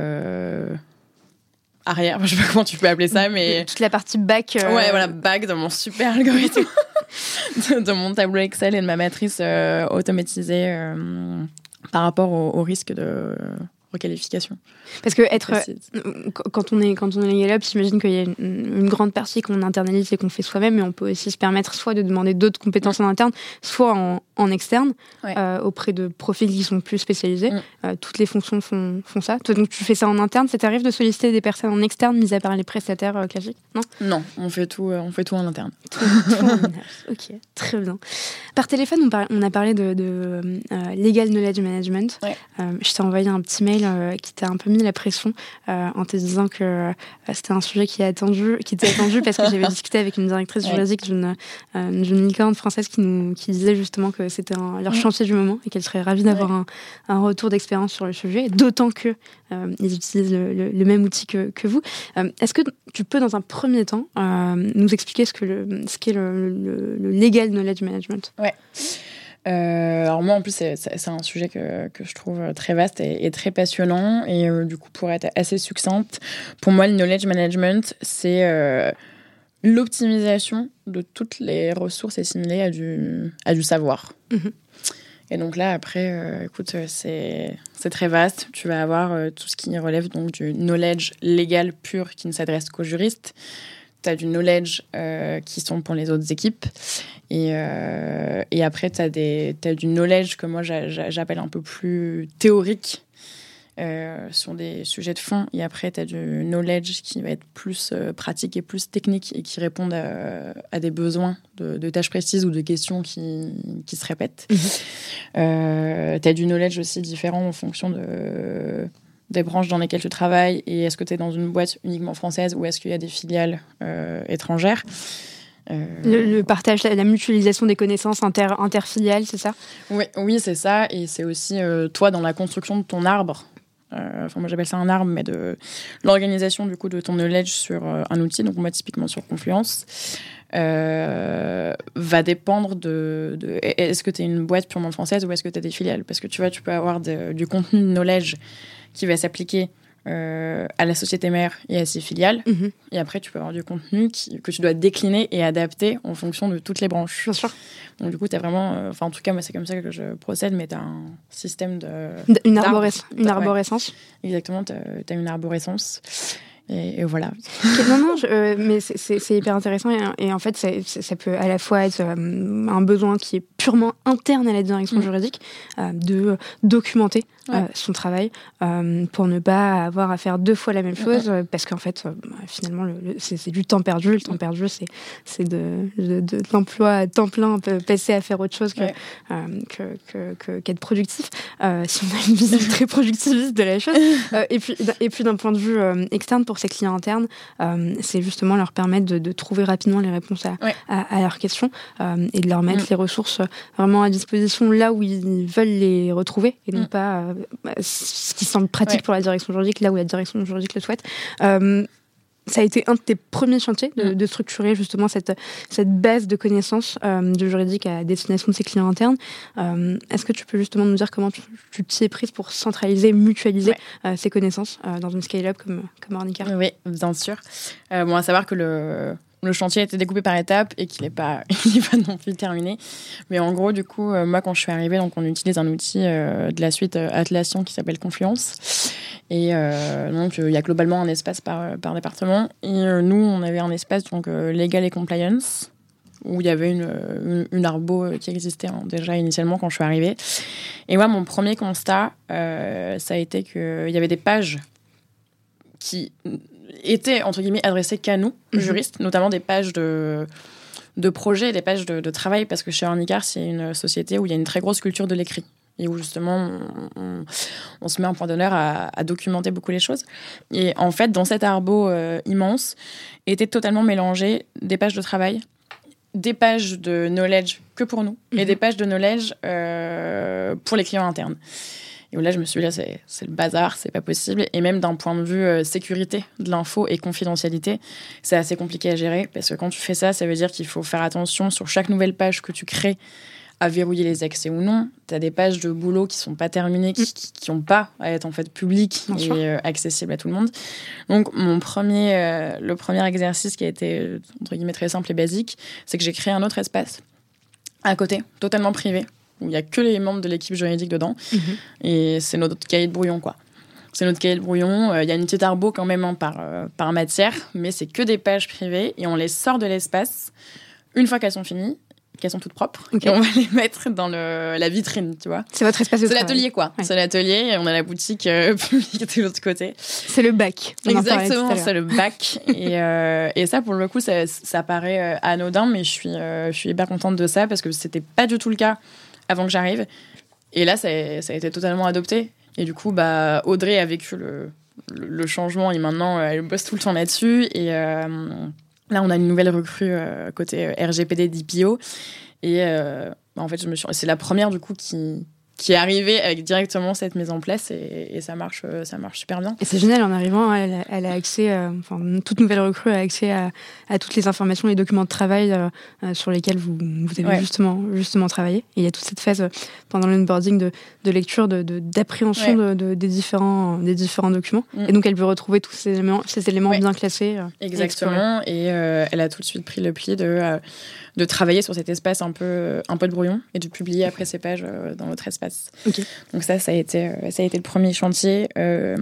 arrière, je sais pas comment tu peux appeler ça, mais toute la partie back. Ouais, voilà, back dans mon super algorithme. de, mon tableau Excel et de ma matrice euh, automatisée euh, par rapport au, risque de requalification. Parce que être, euh, quand on est quand on est Gallup, j'imagine qu'il y a une, grande partie qu'on internalise et qu'on fait soi-même, mais on peut aussi se permettre soit de demander d'autres compétences en interne, soit en, en externe, euh, auprès de profils qui sont plus spécialisés. Mm. Euh, toutes les fonctions font, font ça. Toi, donc tu fais ça en interne. Ça t'arrive de solliciter des personnes en externe, mis à part les prestataires classiques Non? Non, on fait tout, on fait tout en interne. ok, très bien. Par téléphone, on, on a parlé de, de legal knowledge management. je t'ai envoyé un petit mail qui t'a un peu mis la pression euh, en te disant que euh, c'était un sujet qui, est attendu, qui était attendu parce que j'avais discuté avec une directrice juridique d'une euh, licorne française qui, nous, qui disait justement que c'était leur chantier du moment et qu'elle serait ravie d'avoir un, un, retour d'expérience sur le sujet, d'autant que ils utilisent le, même outil que, que vous. Est-ce que tu peux, dans un premier temps, nous expliquer ce qu'est le, ce qu'est le, le, legal knowledge management? Ouais. Euh, alors moi, en plus, c'est un sujet que, que, je trouve très vaste et, très passionnant. Et euh, du coup, pour être assez succincte, pour moi, le knowledge management, c'est euh, l'optimisation de toutes les ressources assimilées à du, à du savoir. Mhm. Et donc là, après, écoute, c'est très vaste. Tu vas avoir tout ce qui relève donc du knowledge légal pur qui ne s'adresse qu'aux juristes tu as du knowledge euh, qui sont pour les autres équipes. Et, euh, et après, tu as, as, du knowledge que moi j'appelle un peu plus théorique euh, sur des sujets de fond. Et après, tu as du knowledge qui va être plus pratique et plus technique et qui répondent à, des besoins de, tâches précises ou de questions qui, qui se répètent. Mhm. tu as du knowledge aussi différent en fonction de des branches dans lesquelles tu travailles et est-ce que tu es dans une boîte uniquement française ou est-ce qu'il y a des filiales euh, étrangères euh, le, partage, la mutualisation des connaissances inter, interfiliales, c'est ça? Oui, oui c'est ça. Et c'est aussi euh, toi dans la construction de ton arbre. Enfin, moi j'appelle ça un arbre, mais de l'organisation du coup de ton knowledge sur un outil, donc moi typiquement sur Confluence, va dépendre de, de est-ce que tu es une boîte purement française ou est-ce que tu as des filiales? Parce que tu vois, tu peux avoir du contenu de knowledge qui va s'appliquer euh, à la société mère et à ses filiales. Mhm. Et après, tu peux avoir du contenu que tu dois décliner et adapter en fonction de toutes les branches. Bien sûr. Donc, du coup, tu as vraiment. Euh, enfin, en tout cas, moi, c'est comme ça que je procède, mais tu as un système de. Une, une arborescence. Exactement, tu as, une arborescence. Et, voilà. non, non, euh, mais c'est hyper intéressant et, en fait, ça, peut à la fois être un besoin qui est purement interne à la direction mm. juridique de documenter son travail pour ne pas avoir à faire deux fois la même chose parce qu'en fait bah, finalement c'est du temps perdu. Le temps perdu c'est c'est de, de, l'emploi à temps plein passer à faire autre chose que que qu'être productif si on a une vision très productiviste de la chose. Et puis et puis d'un point de vue externe pour ses clients internes c'est justement leur permettre de, trouver rapidement les réponses à, à, leurs questions et de leur mettre mm. les ressources vraiment à disposition là où ils veulent les retrouver et non mm. pas euh, ce qui semble pratique pour la direction juridique là où la direction juridique le souhaite. Euh, ça a été un de tes premiers chantiers de, structurer justement cette, cette base de connaissances euh, du juridique à destination de ses clients internes. Est-ce que tu peux justement nous dire comment tu t'y es prise pour centraliser, mutualiser ces connaissances dans une scale-up comme, comme Ornica? Oui, bien sûr. bon, à savoir que le, le chantier a été découpé par étapes et qu'il n'est pas, non plus terminé. Mais en gros, du coup, euh, moi, quand je suis arrivée, donc on utilise un outil euh, de la suite euh, Atlassian qui s'appelle Confluence. Et donc, il y a globalement un espace par, par département. Et nous, on avait un espace, donc Legal et Compliance, où il y avait une, une, arbo qui existait hein, déjà initialement quand je suis arrivée. Et moi, mon premier constat, ça a été qu'il y avait des pages qui étaient, entre guillemets, adressées qu'à nous, mhm. juristes, notamment des pages de, de projets, des pages de, travail, parce que chez Ornicar, c'est une société où il y a une très grosse culture de l'écrit et où justement on, se met un point d'honneur à, documenter beaucoup les choses. Et en fait, dans cet arbo euh, immense, étaient totalement mélangées des pages de travail, des pages de knowledge que pour nous, et mhm. des pages de knowledge euh, pour les clients internes. Et là, je me suis dit, là, c'est le bazar, c'est pas possible. Et même d'un point de vue euh, sécurité de l'info et confidentialité, c'est assez compliqué à gérer parce que quand tu fais ça, ça veut dire qu'il faut faire attention sur chaque nouvelle page que tu crées à verrouiller les accès ou non. Tu as des pages de boulot qui sont pas terminées, qui n'ont mm. pas à être en fait publiques et euh, accessibles à tout le monde. Donc, mon premier, euh, le premier exercice qui a été, entre guillemets, très simple et basique, c'est que j'ai créé un autre espace à côté, totalement privé, où il n'y a que les membres de l'équipe juridique dedans. Mhm. Et c'est notre cahier de brouillon, quoi. C'est notre cahier de brouillon. Euh, il y a une petite arbo quand même hein, par, euh, par matière, mais c'est que des pages privées et on les sort de l'espace une fois qu'elles sont finies qu'elles sont toutes propres et on va les mettre dans le, la vitrine, tu vois. C'est votre espace de C'est l'atelier, quoi. C'est l'atelier et on a la boutique euh, publique de l'autre côté. C'est le bac. Exactement, c'est le bac. et, euh, et, ça, pour le coup, ça, ça paraît anodin, mais je suis, je suis hyper contente de ça parce que c'était pas du tout le cas avant que j'arrive. Et là, ça a, ça a, été totalement adopté. Et du coup, bah, Audrey a vécu le, le, changement et maintenant, euh, elle bosse tout le temps là-dessus. Et euh, là, on a une nouvelle recrue euh, côté RGPD d'IPO. Et bah, en fait, je me suis... c'est la première du coup qui, qui est arrivée avec directement cette mise en place et, ça marche euh, ça marche super bien. Et c'est génial en arrivant, elle, elle a accès, euh, enfin toute nouvelle recrue a accès à, à, toutes les informations, les documents de travail euh, sur lesquels vous, vous avez justement justement travaillé. Et il y a toute cette phase pendant l'onboarding de, de lecture, de d'appréhension de, des différents des différents documents. Mm. Et donc elle peut retrouver tous ces éléments, ces éléments bien classés. Exactement. Et, elle a tout de suite pris le pli de de travailler sur cet espace un peu, un peu de brouillon et de publier après ces pages euh, dans notre espace. Donc ça, ça a, été, euh, ça a été le premier chantier. Euh,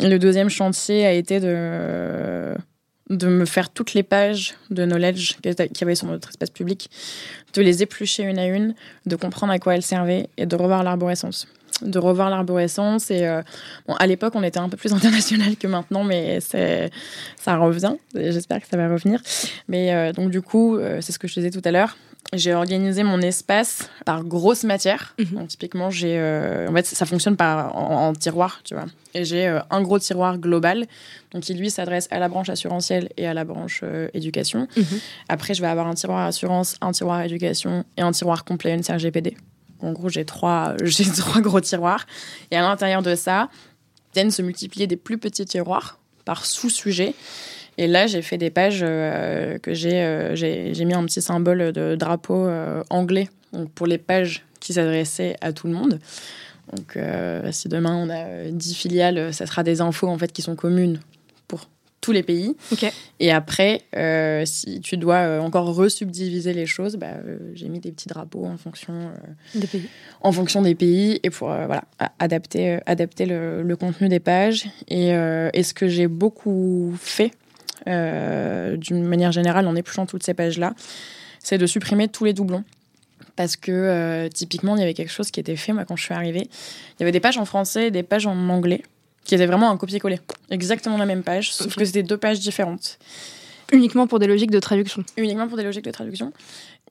le deuxième chantier a été de de me faire toutes les pages de knowledge qu'il y avait sur notre espace public, de les éplucher une à une, de comprendre à quoi elles servaient et de revoir l'arborescence de revoir l'arborescence. Et euh, bon, à l'époque, on était un peu plus international que maintenant, mais c'est, ça revient. J'espère que ça va revenir. Mais euh, donc, du coup, euh, c'est ce que je disais tout à l'heure. J'ai organisé mon espace par grosse matière. Mhm. Donc, typiquement, j'ai, en fait, ça fonctionne par, en, tiroir, tu vois. Et j'ai un gros tiroir global, donc qui lui s'adresse à la branche assurantielle et à la branche éducation. Mhm. Après, je vais avoir un tiroir assurance, un tiroir éducation et un tiroir complet une RGPD. En gros, j'ai trois, j'ai trois gros tiroirs. Et à l'intérieur de ça, viennent se multiplier des plus petits tiroirs par sous-sujet. Et là, j'ai fait des pages euh, que euh, j'ai, j'ai, mis un petit symbole de drapeau euh, anglais pour les pages qui s'adressaient à tout le monde. Donc, si demain on a 10 filiales, ça sera des infos en fait qui sont communes tous les pays. Et après, euh, si tu dois euh, encore resubdiviser les choses, bah, euh, j'ai mis des petits drapeaux en fonction des pays. En fonction des pays et pour voilà adapter adapter le, contenu des pages. Et, et ce que j'ai beaucoup fait d'une manière générale en épluchant toutes ces pages là, c'est de supprimer tous les doublons parce que typiquement, il y avait quelque chose qui était fait, moi, quand je suis arrivée. Il y avait des pages en français et des pages en anglais, qui étaient vraiment un copier-coller. Exactement la même page, sauf que c'était deux pages différentes. Uniquement pour des logiques de traduction. Uniquement pour des logiques de traduction.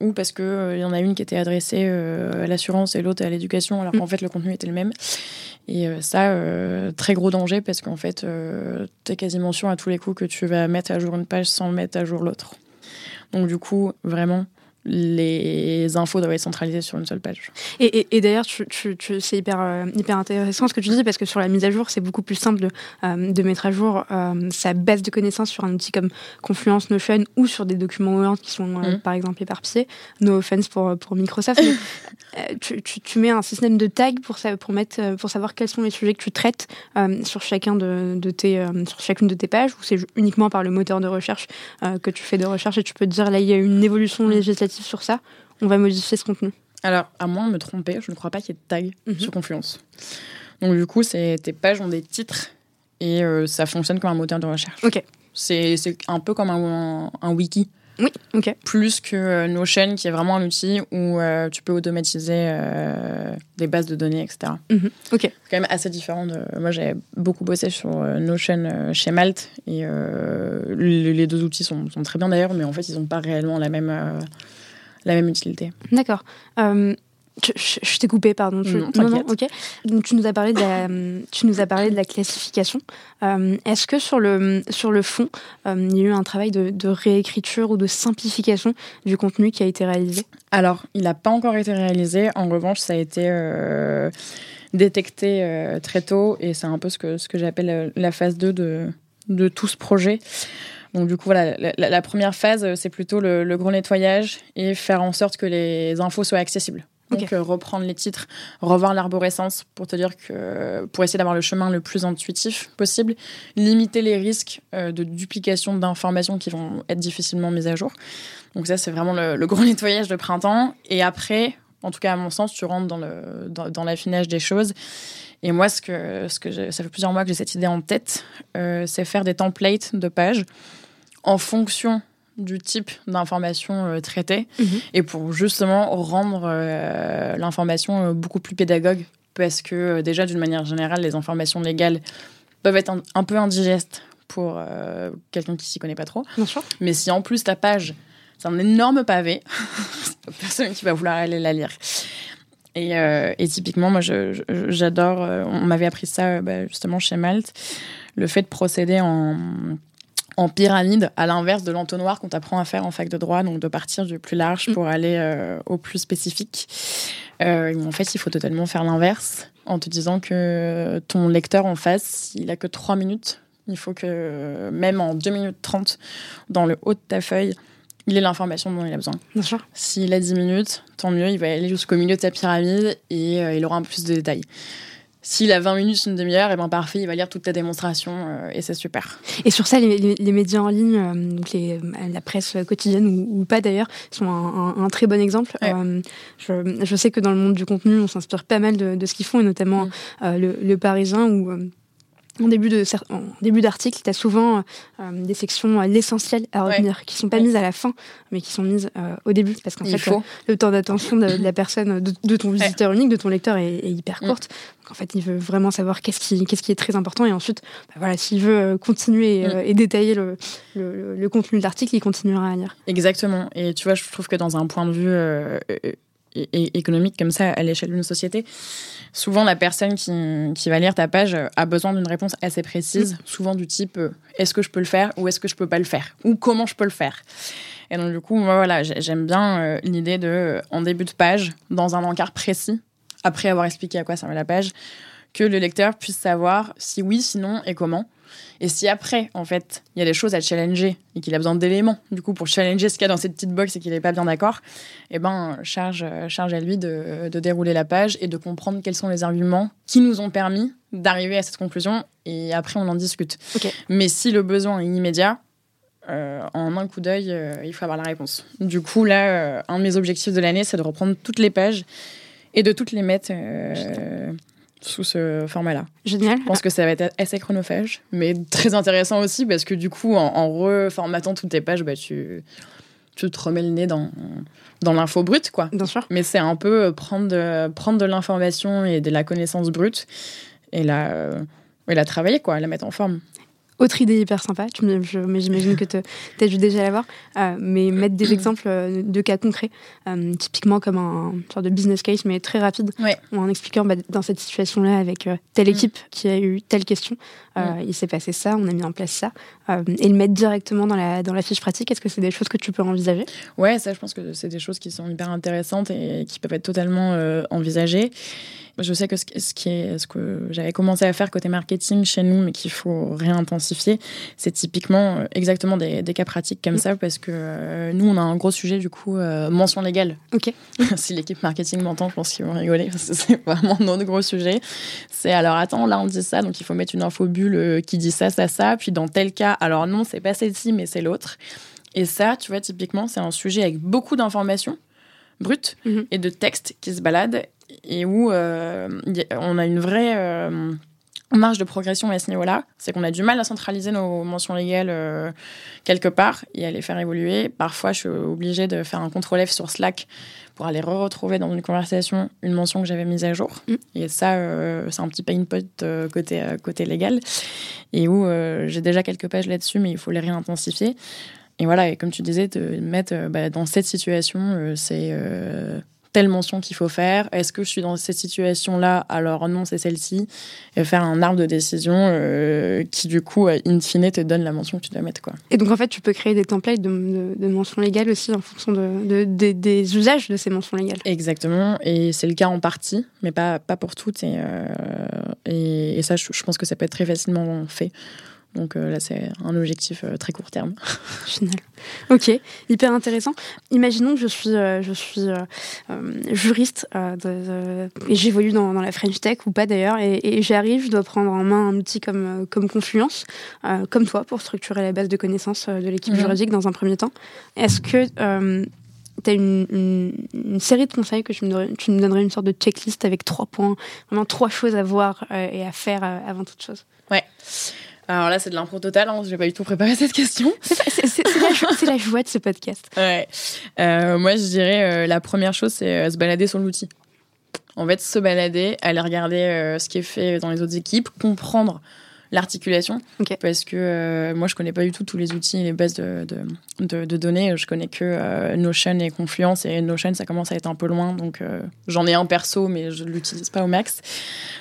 Ou parce qu'il il y en a une qui était adressée à l'assurance et l'autre à l'éducation, alors mm. qu'en fait le contenu était le même. Et euh, ça, euh, très gros danger parce qu'en fait, euh, tu es quasiment sûr à tous les coups que tu vas mettre à jour une page sans mettre à jour l'autre. Donc du coup, vraiment, les infos doivent être centralisées sur une seule page. Et, et, d'ailleurs, tu, tu, tu, c'est hyper, euh, hyper intéressant ce que tu dis, parce que sur la mise à jour, c'est beaucoup plus simple de, euh, de mettre à jour euh, sa base de connaissances sur un outil comme Confluence, Notion, ou sur des documents Word qui sont, mmh. par exemple, éparpillés. No offense pour, pour Microsoft. mais, tu, tu, mets un système de tags pour, pour, mettre, pour savoir quels sont les sujets que tu traites sur, chacun de, de tes, sur chacune de tes pages, ou c'est uniquement par le moteur de recherche que tu fais de recherche et tu peux te dire, là, il y a une évolution législative sur ça, on va modifier ce contenu. Alors, à moins de me tromper, je ne crois pas qu'il y ait de tag mhm. sur Confluence. Donc, du coup, tes pages ont des titres et euh, ça fonctionne comme un moteur de recherche. Ok. C'est un peu comme un, wiki. Oui, ok. Plus que euh, Notion, qui est vraiment un outil où euh, tu peux automatiser des bases de données, etc. Mhm. Ok. C'est quand même assez différent de. Moi, j'ai beaucoup bossé sur Notion chez Malte et les deux outils sont, sont très bien d'ailleurs, mais en fait, ils n'ont pas réellement la même la même utilité. D'accord. Euh, je, t'ai coupé, pardon. non, non, ok. Donc, tu nous as parlé de la, tu nous as parlé de la classification. Euh, est-ce que sur le, sur le fond, euh, il y a eu un travail de, de, réécriture ou de simplification du contenu qui a été réalisé? Alors, il n'a pas encore été réalisé. En revanche, ça a été détecté très tôt et c'est un peu ce que, ce que j'appelle la phase 2 de, de tout ce projet. Donc du coup, voilà, la, première phase, euh, c'est plutôt le, gros nettoyage et faire en sorte que les infos soient accessibles. Donc euh, reprendre les titres, revoir l'arborescence pour te dire que pour essayer d'avoir le chemin le plus intuitif possible, limiter les risques euh, de duplication d'informations qui vont être difficilement mises à jour. Donc ça c'est vraiment le, gros nettoyage de printemps. Et après, en tout cas à mon sens, tu rentres dans le dans, l'affinage des choses. Et moi, ce que, ce que ça fait plusieurs mois que j'ai cette idée en tête, c'est faire des templates de pages en fonction du type d'information euh, traitée mhm. et pour justement rendre euh, l'information euh, beaucoup plus pédagogue parce que déjà d'une manière générale les informations légales peuvent être un, peu indigestes pour quelqu'un qui s'y connaît pas trop. Mais si en plus ta page c'est un énorme pavé, personne qui va vouloir aller la lire. Et, et typiquement, moi, j'adore. on m'avait appris ça bah, justement chez Malte, le fait de procéder en en pyramide, à l'inverse de l'entonnoir qu'on t'apprend à faire en fac de droit, donc de partir du plus large pour mm. aller euh, au plus spécifique. Euh, en fait, il faut totalement faire l'inverse en te disant que ton lecteur en face, il a que 3 minutes. Il faut que, même en 2 minutes 30, dans le haut de ta feuille, il ait l'information dont il a besoin. Bien sûr. S'il a 10 minutes, tant mieux, il va aller jusqu'au milieu de sa pyramide et euh, il aura un peu plus de détails. S'il a 20 minutes, une demi-heure, et eh ben parfait, il va lire toute ta démonstration euh, et c'est super. Et sur ça, les, médias en ligne, euh, donc les, la presse quotidienne ou, pas d'ailleurs, sont un, très bon exemple. Euh, je, sais que dans le monde du contenu, on s'inspire pas mal de, ce qu'ils font, et notamment mm. le, le, Parisien où en début de en début d'article, tu as souvent euh, des sections euh, l'essentiel à retenir qui sont pas mises à la fin mais qui sont mises euh, au début parce qu'en fait le temps d'attention de, la personne de, ton visiteur unique, de ton lecteur est, hyper mm. courte. Donc en fait, il veut vraiment savoir qu'est-ce qui qu'est-ce qui est très important et ensuite bah, voilà, s'il veut continuer mm. et, détailler le, le, le contenu de l'article, il continuera à lire. Exactement. Et tu vois, je trouve que dans un point de vue économique comme ça à l'échelle d'une société, souvent la personne qui, qui, va lire ta page a besoin d'une réponse assez précise, mm. souvent du type euh, est-ce que je peux le faire ou est-ce que je peux pas le faire ou comment je peux le faire? Et donc du coup, moi voilà, j'aime bien euh, l'idée de en début de page, dans un encart précis, après avoir expliqué à quoi servait la page, que le lecteur puisse savoir si oui, sinon et comment. Et si après, en fait, il y a des choses à challenger et qu'il a besoin d'éléments, du coup, pour challenger ce qu'il y a dans cette petite box et qu'il n'est pas bien d'accord, eh ben, charge, charge à lui de, dérouler la page et de comprendre quels sont les arguments qui nous ont permis d'arriver à cette conclusion. Et après, on en discute. Mais si le besoin est immédiat, euh, en un coup d'œil, euh, il faut avoir la réponse. Du coup, là, euh, un de mes objectifs de l'année, c'est de reprendre toutes les pages et de toutes les mettre sous ce format-là. Génial. Je pense que ça va être assez chronophage, mais très intéressant aussi parce que du coup, en, reformatant toutes tes pages, bah, tu, tu te remets le nez dans, dans l'info brute, quoi. Bien sûr. Mais c'est un peu prendre de, prendre de l'information et de la connaissance brute et la, et la travailler, quoi, la mettre en forme. Autre idée hyper sympa, tu mais j'imagine que tu as dû déjà l'avoir, euh, mais mettre des exemples euh, de cas concrets, euh, typiquement comme un, sorte de business case, mais très rapide, en expliquant bah, dans cette situation-là avec telle mm. équipe qui a eu telle question, mm. il s'est passé ça, on a mis en place ça, et le mettre directement dans la, dans la fiche pratique, est-ce que c'est des choses que tu peux envisager? Ouais, ça je pense que c'est des choses qui sont hyper intéressantes et qui peuvent être totalement envisagées. Je sais que ce, qui est, ce que j'avais commencé à faire côté marketing chez nous, mais qu'il faut réintensifier, c'est typiquement euh, exactement des, cas pratiques comme mm. ça, parce que euh, nous, on a un gros sujet, du coup, euh, mention légale. Ok. si l'équipe marketing m'entend, je pense qu'ils vont rigoler, parce que c'est vraiment notre gros sujet. C'est alors, attends, là, on dit ça, donc il faut mettre une info bulle qui dit ça, ça, ça, puis dans tel cas, alors non, c'est pas celle-ci, mais c'est l'autre. Et ça, tu vois, typiquement, c'est un sujet avec beaucoup d'informations brutes mm-hmm. et de textes qui se baladent et où euh, on a une vraie euh, marge de progression à ce niveau-là. C'est qu'on a du mal à centraliser nos mentions légales euh, quelque part et à les faire évoluer. Parfois, je suis obligée de faire un contrôle F sur Slack pour aller re-retrouver dans une conversation une mention que j'avais mise à jour. Mm. Et ça, c'est un petit pain point côté, côté légal. Et où j'ai déjà quelques pages là-dessus, mais il faut les réintensifier. Et voilà, et comme tu disais, de mettre bah, dans cette situation, c'est telle mention qu'il faut faire Est-ce que je suis dans cette situation-là? Alors non, c'est celle-ci. Et faire un arbre de décision euh, qui, du coup, in fine, te donne la mention que tu dois mettre. Quoi. Et donc, en fait, tu peux créer des templates de, mentions légales aussi en fonction de, des usages de ces mentions légales. Exactement. Et c'est le cas en partie, mais pas, pas pour toutes. Et, euh, et, ça, je, je pense que ça peut être très facilement fait. Donc euh, là, c'est un objectif euh, très court terme. Génial. Ok, hyper intéressant. Imaginons que je suis, euh, je suis juriste et j'évolue dans, la French Tech ou pas d'ailleurs, et, j'arrive, je dois prendre en main un outil comme, comme Confluence, comme toi, pour structurer la base de connaissances de l'équipe mhm. juridique dans un premier temps. Est-ce que tu as une, série de conseils que tu me, donnerais, tu me donnerais une sorte de checklist avec trois points, vraiment trois choses à voir et à faire avant toute chose? Ouais. Alors là, c'est de l'impro total. Hein. J'ai pas du tout préparé cette question. C'est la, joie de ce podcast. Ouais. Euh, moi, je dirais euh, la première chose, c'est euh, se balader sur l'outil. En fait, se balader, aller regarder ce qui est fait dans les autres équipes, comprendre l'articulation. Parce que moi, je connais pas du tout tous les outils et les bases de, de, de, données. Je connais que Notion et Confluence. Et Notion, ça commence à être un peu loin. Donc, j'en ai un perso, mais je l'utilise pas au max.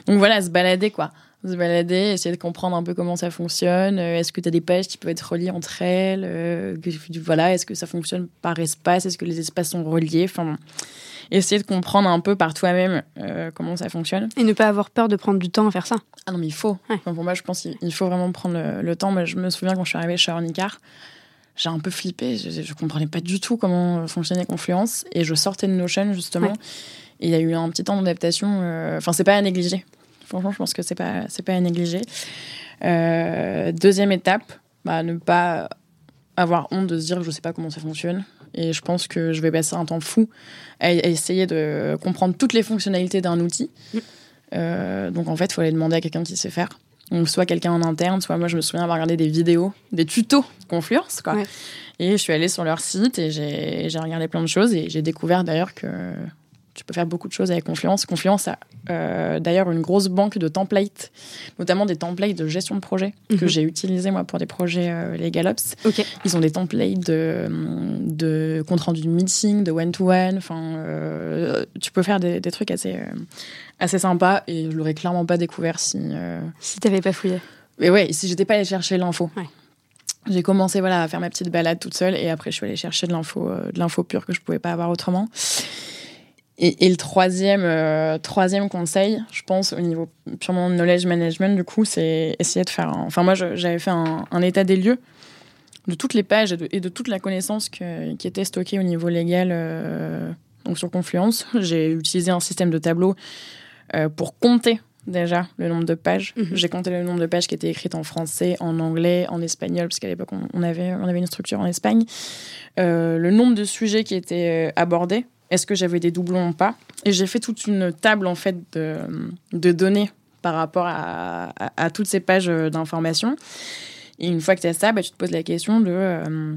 Donc voilà, se balader, quoi se balader, essayer de comprendre un peu comment ça fonctionne. Euh, est-ce que tu as des pages qui peuvent être reliées entre elles euh, Voilà, est-ce que ça fonctionne par espace Est-ce que les espaces sont reliés Enfin, essayer de comprendre un peu par toi-même euh, comment ça fonctionne. Et ne pas avoir peur de prendre du temps à faire ça. Ah non, mais il faut. pour moi, je pense qu'il faut vraiment prendre le, temps. Moi, je me souviens quand je suis arrivée chez Ornicar, j'ai un peu flippé. Je, ne comprenais pas du tout comment fonctionnait Confluence. Et je sortais de Notion, justement. Et il y a eu un petit temps d'adaptation. Enfin, c'est pas à négliger. Franchement, je pense que c'est pas c'est pas à négliger. Euh, deuxième étape, bah, ne pas avoir honte de se dire que je sais pas comment ça fonctionne. Et je pense que je vais passer un temps fou à, essayer de comprendre toutes les fonctionnalités d'un outil. Mm. Euh, donc en fait, il faut aller demander à quelqu'un qui sait faire. Donc soit quelqu'un en interne, soit moi je me souviens avoir regardé des vidéos, des tutos Confluence quoi. Et je suis allée sur leur site et j'ai regardé plein de choses et j'ai découvert d'ailleurs que tu peux faire beaucoup de choses avec Confluence. Confluence a euh, d'ailleurs une grosse banque de templates, notamment des templates de gestion de projet que mhm. j'ai utilisés moi pour des projets euh, les Galops. Ils ont des templates de, de compte rendu de meeting, de one-to-one. Enfin, euh, tu peux faire des, trucs assez, assez sympas et je l'aurais clairement pas découvert si. Si t'avais pas fouillé. Mais ouais, si j'étais pas allée chercher l'info. J'ai commencé voilà à faire ma petite balade toute seule et après je suis allée chercher de l'info de l'info pure que je pouvais pas avoir autrement. Et, le troisième, euh, troisième conseil, je pense, au niveau purement knowledge management, du coup, c'est essayer de faire. Enfin, moi, j'avais fait un, état des lieux de toutes les pages et de, toute la connaissance qui était stockée au niveau légal euh, donc sur Confluence. J'ai utilisé un système de tableau euh, pour compter déjà le nombre de pages. Mhm. J'ai compté le nombre de pages qui étaient écrites en français, en anglais, en espagnol, parce qu'à l'époque, on, avait, on avait une structure en Espagne. le nombre de sujets qui étaient abordés est-ce que j'avais des doublons ou pas Et j'ai fait toute une table en fait de, données par rapport à, toutes ces pages d'informations. Et une fois que tu as ça, bah, tu te poses la question de, euh,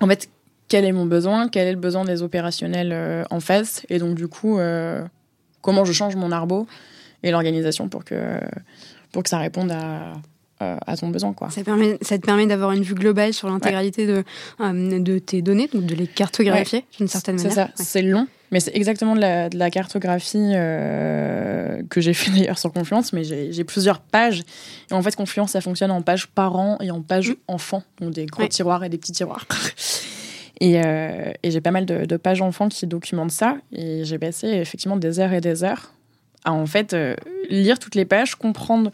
en fait, quel est mon besoin, quel est le besoin des opérationnels en face, et donc du coup, comment je change mon arbo et l'organisation pour que, pour que ça réponde à, à ton besoin. Quoi. Ça, permet, ça te permet d'avoir une vue globale sur l'intégralité de, de tes données, donc de les cartographier d'une certaine manière. C'est ça, c'est long, mais c'est exactement de la, de la cartographie euh, que j'ai fait d'ailleurs sur Confluence, mais j'ai plusieurs pages. Et en fait, Confluence, ça fonctionne en pages parents et en pages mm. enfants, donc des gros tiroirs et des petits tiroirs. et, euh, et j'ai pas mal de, de, pages enfants qui documentent ça. Et j'ai passé effectivement des heures et des heures à en fait euh, lire toutes les pages, comprendre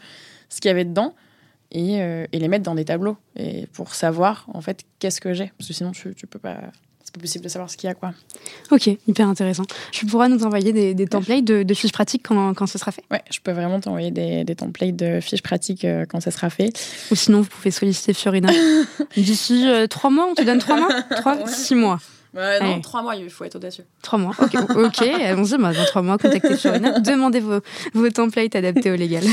ce qu'il y avait dedans et, et, les mettre dans des tableaux et pour savoir en fait qu'est-ce que j'ai parce que sinon tu, tu peux pas c'est possible de savoir ce qu'il y a, quoi. Ok, hyper intéressant. Tu pourras nous envoyer des, templates de, fiches pratiques quand, quand ce sera fait Ouais, je peux vraiment t'envoyer des, templates de fiches pratiques euh, quand ce sera fait. Ou sinon, vous pouvez solliciter Fiorina. D'ici euh, trois mois, on te donne trois mois? Trois, six mois Ouais, non, trois mois, il faut être audacieux. Trois mois, ok. ok, allons-y, bah, dans trois mois, contactez Fiorina, demandez vos, vos templates adaptés au légal.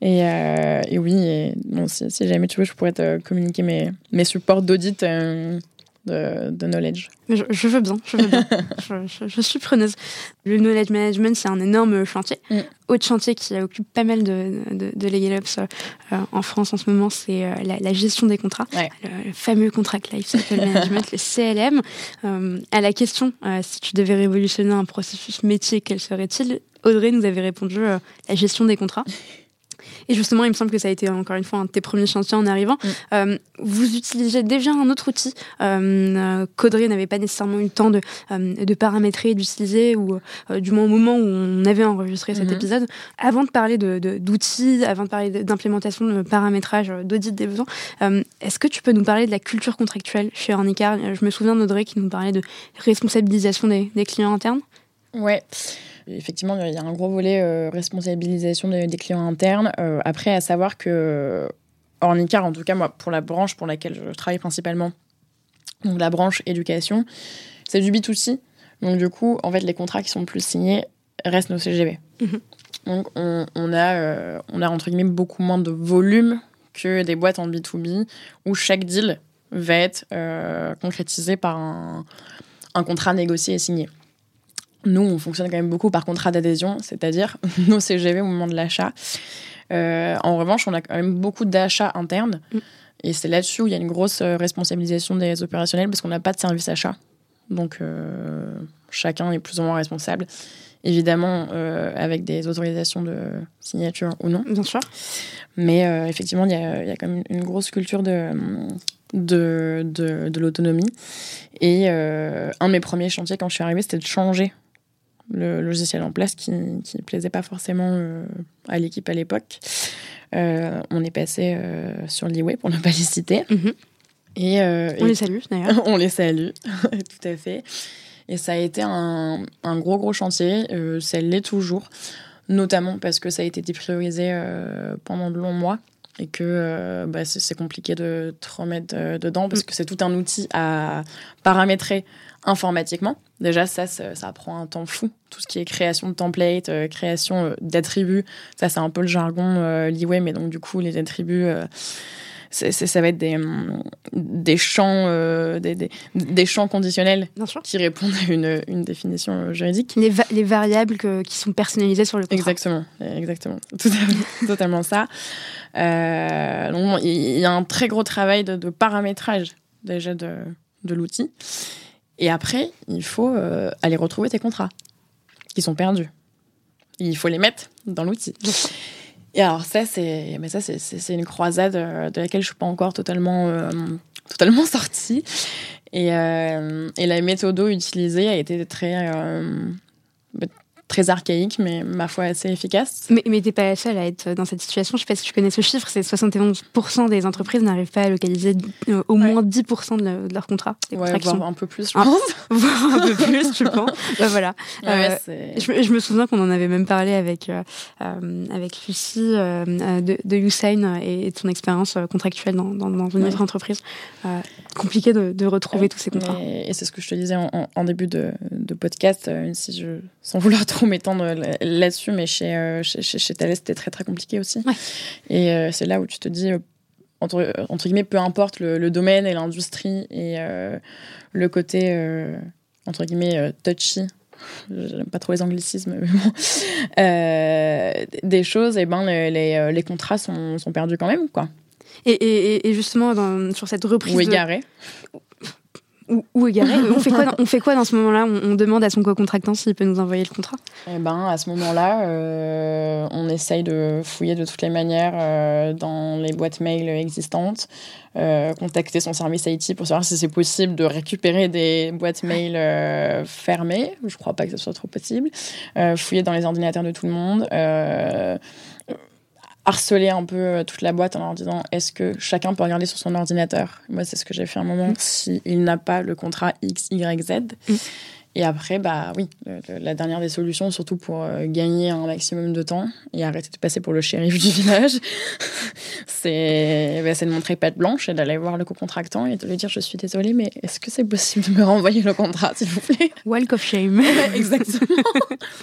Et, euh, et oui, et, bon, si, jamais tu veux, je pourrais te communiquer mes, mes supports d'audit de, knowledge. Je, veux bien, je veux bien. je, suis preneuse. Le knowledge management, c'est un énorme chantier. Mm. Autre chantier qui occupe pas mal de, de, de Legal Ups euh, en France en ce moment, c'est euh, la, gestion des contrats. Le, fameux Contract Lifecycle Management, le CLM. Euh, à la question, si tu devais révolutionner un processus métier, quel serait-il? Audrey nous avait répondu la gestion des contrats. Et justement, il me semble que ça a été encore une fois un de tes premiers chantiers en arrivant. Mm. Euh, vous utilisez déjà un autre outil euh, qu'Audrey n'avait pas nécessairement eu le temps de, euh, de paramétrer, d'utiliser, ou euh, du moins au moment où on avait enregistré cet mm-hmm. épisode. Avant de parler d'outils, de, avant de parler d'implémentation, de paramétrage, d'audit des besoins, est-ce que tu peux nous parler de la culture contractuelle chez Ornicar Je me souviens d'Audrey qui nous parlait de responsabilisation des, des clients internes. Ouais. Effectivement, il y a un gros volet euh, responsabilisation des, clients internes. Euh, après, à savoir que Ornicar, en tout cas, moi, pour la branche pour laquelle je travaille principalement, donc la branche éducation, c'est du B2C. Donc, du coup, en fait, les contrats qui sont plus signés restent nos CGV. Mhm. Donc, on, a, euh, on a, entre guillemets, beaucoup moins de volume que des boîtes en B2B où chaque deal va être concrétisé par un, un contrat négocié et signé. Nous, on fonctionne quand même beaucoup par contrat d'adhésion, c'est-à-dire nos CGV au moment de l'achat. Euh, en revanche, on a quand même beaucoup d'achats internes. Mm. Et c'est là-dessus où il y a une grosse euh, responsabilisation des opérationnels parce qu'on n'a pas de service achat. Donc, euh, chacun est plus ou moins responsable. Évidemment, avec des autorisations de signature ou non. Bien sûr. Mais effectivement, il y, a, il y, a, quand même une grosse culture de, de, de, de l'autonomie. Et un de mes premiers chantiers quand je suis arrivée, c'était de changer le logiciel en place qui ne plaisait pas forcément euh, à l'équipe à l'époque. Euh, on est passé euh, sur l'e-way pour ne pas les citer. Mhm. Et, on les salue d'ailleurs. on les salue, tout à fait. Et ça a été un, un gros gros chantier, ça l'est toujours, notamment parce que ça a été dépriorisé pendant de longs mois et que bah, c'est compliqué de te remettre dedans parce mm. que c'est tout un outil à paramétrer informatiquement. Déjà, ça, ça, prend un temps fou. Tout ce qui est création de templates, euh, création euh, d'attributs, ça, c'est un peu le jargon euh, mais donc du coup, les attributs, euh, ça va être des, hum, des champs, des, des, champs conditionnels qui répondent à une, une définition juridique. Les, les variables qui sont personnalisées sur le contrat. Exactement, exactement. totalement ça. il y a un très gros travail de, de paramétrage déjà de, de l'outil. Et après, il faut euh, aller retrouver tes contrats qui sont perdus. Il faut les mettre dans l'outil. Et alors ça, c'est, mais ça, c'est, une croisade euh, de laquelle je suis pas encore totalement, euh, totalement sortie. Et, et, la méthode utilisée a été très, très archaïque, mais ma foi assez efficace. Mais, mais t'es pas la seule à être dans cette situation. Je sais pas si tu connais ce chiffre, c'est 71% des entreprises n'arrivent pas à localiser euh, au moins 10% de, de, leur contrat. Ouais, voire un peu plus, je pense. voire un peu plus, je pense. Bah, voilà. Euh, je, me souviens qu'on en avait même parlé avec, euh, avec Lucie de, de Usain et, de son expérience contractuelle dans, dans, dans une autre entreprise. compliqué de, de retrouver tous ces contrats. Et, c'est ce que je te disais en, en début de, de podcast, si je, sans vouloir trop m'étendre là-dessus, mais chez, euh, chez, chez, Thales, c'était très très compliqué aussi. Et euh, c'est là où tu te dis, euh, entre, entre guillemets, peu importe le, domaine et l'industrie et le côté, entre guillemets, touchy j'aime pas trop les anglicismes, mais bon, euh, des choses, et eh ben les, les, les contrats sont, sont, perdus quand même, quoi. Et, et, et justement, dans, sur cette reprise. Ou égarés ou, égaré. on, fait quoi dans, on fait quoi dans ce moment-là? On, demande à son co-contractant s'il peut nous envoyer le contrat? Eh ben, à ce moment-là, euh, on essaye de fouiller de toutes les manières euh, dans les boîtes mail existantes, euh, contacter son service IT pour savoir si c'est possible de récupérer des boîtes mail fermées. Je crois pas que ce soit trop possible. fouiller dans les ordinateurs de tout le monde harceler un peu euh, toute la boîte en leur disant est-ce que chacun peut regarder sur son ordinateur? Moi, c'est ce que j'ai fait un moment, mm. s'il n'a pas le contrat X, Y, Z. Mm. Et après, bah oui, la dernière des solutions, surtout pour euh, gagner un maximum de temps et arrêter de passer pour le shérif du village, c'est bah, de montrer patte blanche et d'aller voir le co-contractant et de lui dire je suis désolée, mais est-ce que c'est possible de me renvoyer le contrat, s'il vous plaît? Walk of shame. Exactement.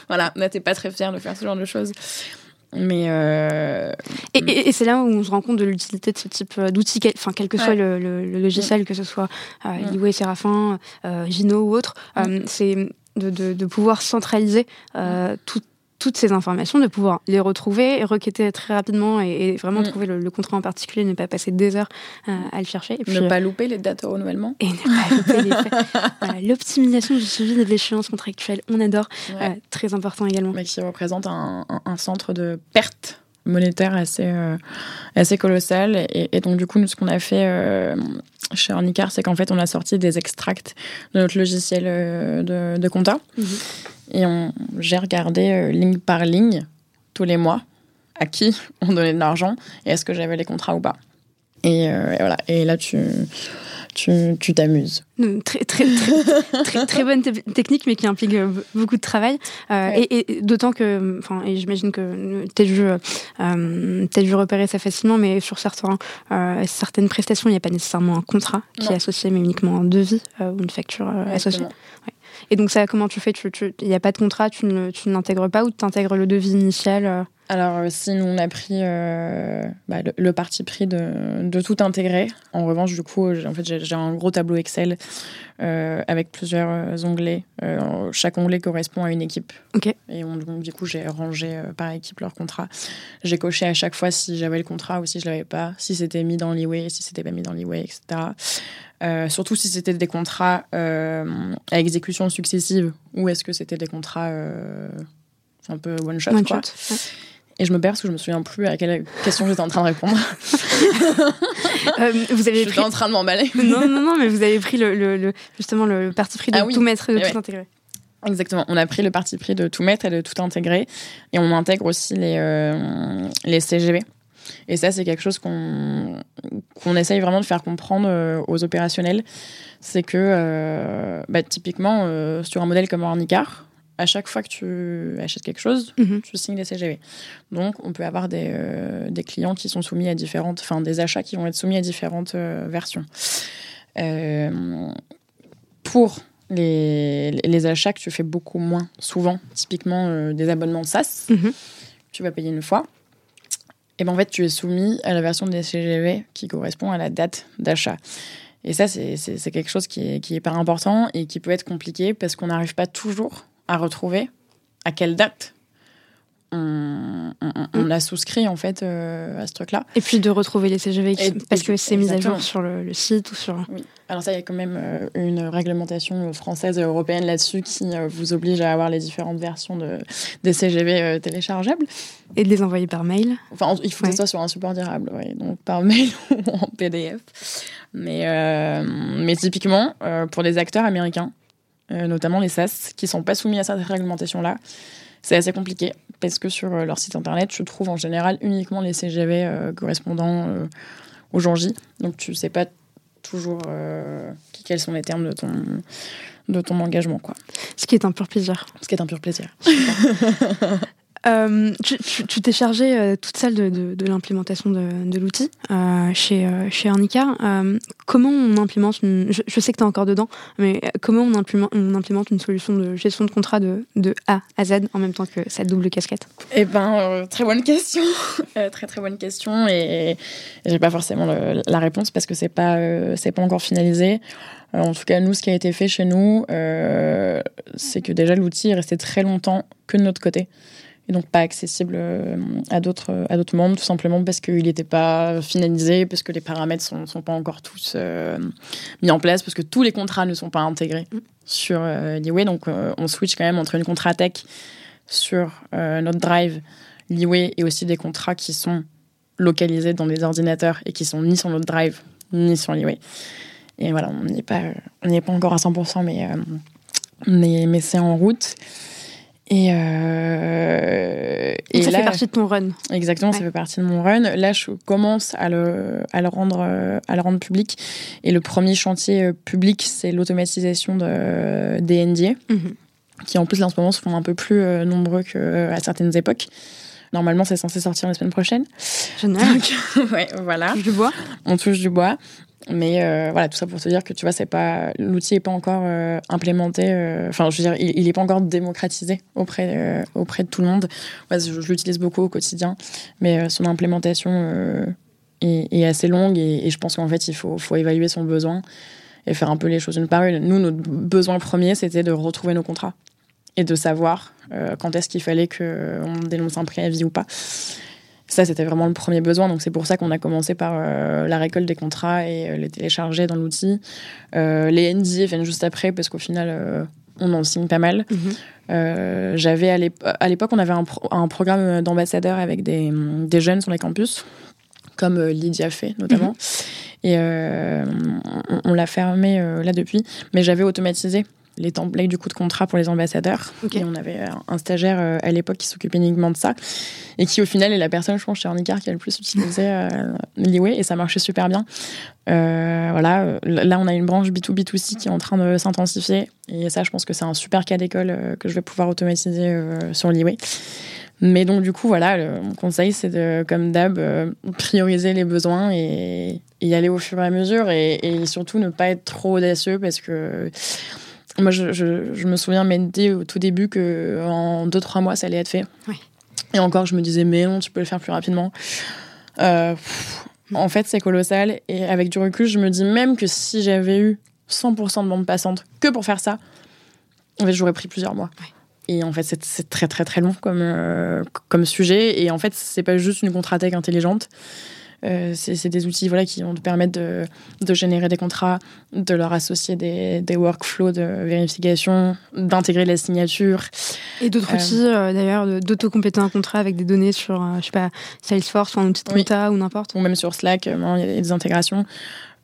voilà, n'était pas très fier de faire ce genre de choses. Mais euh, et, c'est là où on se rend compte de l'utilité de ce type euh, d'outils, enfin quel que soit le, logiciel, que ce soit euh, ouais. Serafin, euh, Gino ou autre, c'est de, de, pouvoir centraliser tout toutes ces informations, de pouvoir les retrouver, et requêter très rapidement et, vraiment mm. trouver le, contrat en particulier, ne pas passer des heures euh, à le chercher. Et puis, ne pas louper les dates de renouvellement. Et ne pas louper les L'optimisation du suivi des échéances contractuelles, on adore. Euh, très important également. Mais qui représente un, centre de perte monétaire assez, euh, assez colossal. Et, donc, du coup, nous, ce qu'on a fait chez Ornicar, c'est qu'en fait, on a sorti des extracts de notre logiciel de, de compta. Mhm. Et j'ai regardé euh, ligne par ligne, tous les mois, à qui on donnait de l'argent et est-ce que j'avais les contrats ou pas. Et, euh, voilà. Et là, tu tu t'amuses. Très, très, très, très, bonne technique, mais qui implique euh, beaucoup de travail. Et, d'autant que, enfin, et j'imagine que tu as, dû repérer ça facilement, mais sur certains, certaines prestations, il n'y a pas nécessairement un contrat qui est associé, mais uniquement un devis ou une facture associée. Et donc ça, comment tu fais? Il n'y a pas de contrat, tu ne, tu l'intègres pas ou tu intègres le devis initial euh? Alors, euh, si nous, on a pris euh, bah, le, parti pris de, de, tout intégrer. En revanche, du coup, en fait, j'ai un gros tableau Excel avec plusieurs onglets. chaque onglet correspond à une équipe. Ok. Et donc, du coup, j'ai rangé par équipe leur contrat. J'ai coché à chaque fois si j'avais le contrat ou si je l'avais pas, si c'était mis dans l'e-way, si c'était pas mis dans l'e-way, etc. Euh, surtout si c'était des contrats euh, à exécution successive ou est-ce que c'était des contrats euh, un peu one shot. quoi. Et je me perds parce que je me souviens plus à quelle question j'étais en train de répondre. vous avez j'étais en train de m'emballer. non, non, non, mais vous avez pris le, justement le parti pris de ah tout mettre et de tout intégrer. Exactement. On a pris le parti pris de tout mettre et de tout intégrer. Et on intègre aussi les, les CGV. Et ça, c'est quelque chose qu'on qu'on essaye vraiment de faire comprendre euh, aux opérationnels. C'est que, euh, bah, typiquement, euh, sur un modèle comme Ornicar, à chaque fois que tu achètes quelque chose, mhm. tu signes des CGV. Donc, on peut avoir des, des, clients qui sont soumis à différentes, enfin, des achats qui vont être soumis à différentes versions. pour les, les, achats que tu fais beaucoup moins souvent, typiquement des abonnements SaaS, mhm. tu vas payer une fois et ben en fait, tu es soumis à la version des CGV qui correspond à la date d'achat. Et ça, c'est quelque chose qui est, qui est pas important et qui peut être compliqué parce qu'on n'arrive pas toujours à retrouver à quelle date on, on, a souscrit en fait euh, à ce truc-là. Et puis de retrouver les CGV parce que c'est mis à jour sur le, site ou sur. Oui. Alors ça, il y a quand même euh, une réglementation française et européenne là-dessus qui euh, vous oblige à avoir les différentes versions de, des CGV téléchargeables. Et de les envoyer par mail. Enfin, il faut que ce soit sur un support durable, oui. donc par mail ou en PDF. Mais, mais typiquement, pour les acteurs américains, notamment les SAS, qui sont pas soumis à cette réglementation-là, c'est assez compliqué parce que sur euh, leur site internet, je trouve en général uniquement les CGV euh, correspondant euh, au jour J. Donc tu sais pas toujours quels sont les termes de ton, de ton engagement. Quoi. Ce qui est un pur plaisir. Ce qui est un pur plaisir. Euh, tu t'es chargée euh, toute seule de, l'implémentation de, l'outil euh, chez, chez Arnica. Euh, comment on implémente une, je, sais que tu encore dedans, mais comment on implémente, une solution de gestion de contrat de, A à Z en même temps que cette double casquette? Eh ben, très bonne question. très très bonne question et, j'ai pas forcément la réponse parce que c'est pas, c'est pas encore finalisé. en tout cas, nous, ce qui a été fait chez nous, c'est que déjà l'outil est resté très longtemps que de notre côté et donc pas accessible euh, à d'autres à d'autres membres tout simplement parce qu'il n'était pas finalisé parce que les paramètres sont sont pas encore tous euh, mis en place parce que tous les contrats ne sont pas intégrés mm. sur euh, Liway donc euh, on switch quand même entre une contrat tech sur euh, notre drive Liway et aussi des contrats qui sont localisés dans des ordinateurs et qui sont ni sur notre drive ni sur Liway et voilà on n'y est pas on n'y est pas encore à 100% mais mais, mais c'est en route. Et, euh, et ça là, fait partie de ton run. Exactement, ouais. ça fait partie de mon run. Là, je commence à le, à le, rendre, à le rendre public. Et le premier chantier euh, public, c'est l'automatisation de, des NDA, mm -hmm. qui en plus, là, en ce moment, se font un peu plus euh, nombreux qu'à certaines époques. Normalement, c'est censé sortir la semaine prochaine. Génial. Donc, ouais, voilà. On touche du bois? On touche du bois. Mais euh, voilà, tout ça pour te dire que tu vois, c'est pas l'outil est pas encore euh, implémenté. Euh, enfin, je veux dire, il, il est pas encore démocratisé auprès auprès de tout le monde. Ouais, je, l'utilise beaucoup au quotidien, mais son implémentation est, est, assez longue et, et je pense qu'en fait, il faut faut évaluer son besoin et faire un peu les choses une par une. Nous, notre besoin premier, c'était de retrouver nos contrats et de savoir quand est-ce qu'il fallait qu'on dénonce un préavis ou pas. Ça, c'était vraiment le premier besoin. Donc, c'est pour ça qu'on a commencé par euh, la récolte des contrats et euh, les télécharger dans l'outil. Euh, les NDA viennent juste après parce qu'au final, on en signe pas mal. Mm -hmm. J'avais à l'époque, on avait un, pro un programme d'ambassadeurs avec des, des, jeunes sur les campus, comme Lydia fait notamment. Mm -hmm. Et on, on l'a fermé là depuis. Mais j'avais automatisé les templates du coup de contrat pour les ambassadeurs. Okay. Et on avait un stagiaire euh, à l'époque qui s'occupait uniquement de ça et qui au final est la personne, je pense, chez Ornicar qui a le plus utilisé euh, Liway et ça marchait super bien. Euh, voilà, là on a une branche B2B2C qui est en train de s'intensifier et ça je pense que c'est un super cas d'école euh, que je vais pouvoir automatiser euh, sur Liway. Mais donc du coup voilà, le, mon conseil c'est de comme d'hab euh, prioriser les besoins et, et, y aller au fur et à mesure et, et surtout ne pas être trop audacieux parce que moi, je, je, je, me souviens m'être dit au tout début que en deux trois mois, ça allait être fait. Oui. Et encore, je me disais, mais non, tu peux le faire plus rapidement. Euh, pff, en fait, c'est colossal. Et avec du recul, je me dis même que si j'avais eu 100% de bande passante que pour faire ça, en fait, j'aurais pris plusieurs mois. Oui. Et en fait, c'est très très très long comme, euh, comme sujet. Et en fait, c'est pas juste une contre-attaque intelligente. Euh, c'est des outils voilà, qui vont te permettre de, de, générer des contrats, de leur associer des, des workflows de vérification, d'intégrer les signatures. Et d'autres euh, outils, euh, d'ailleurs, d'autocompléter un contrat avec des données sur, euh, je sais pas, Salesforce ou un outil de compta oui. ou n'importe. Ou même sur Slack, il y a des intégrations.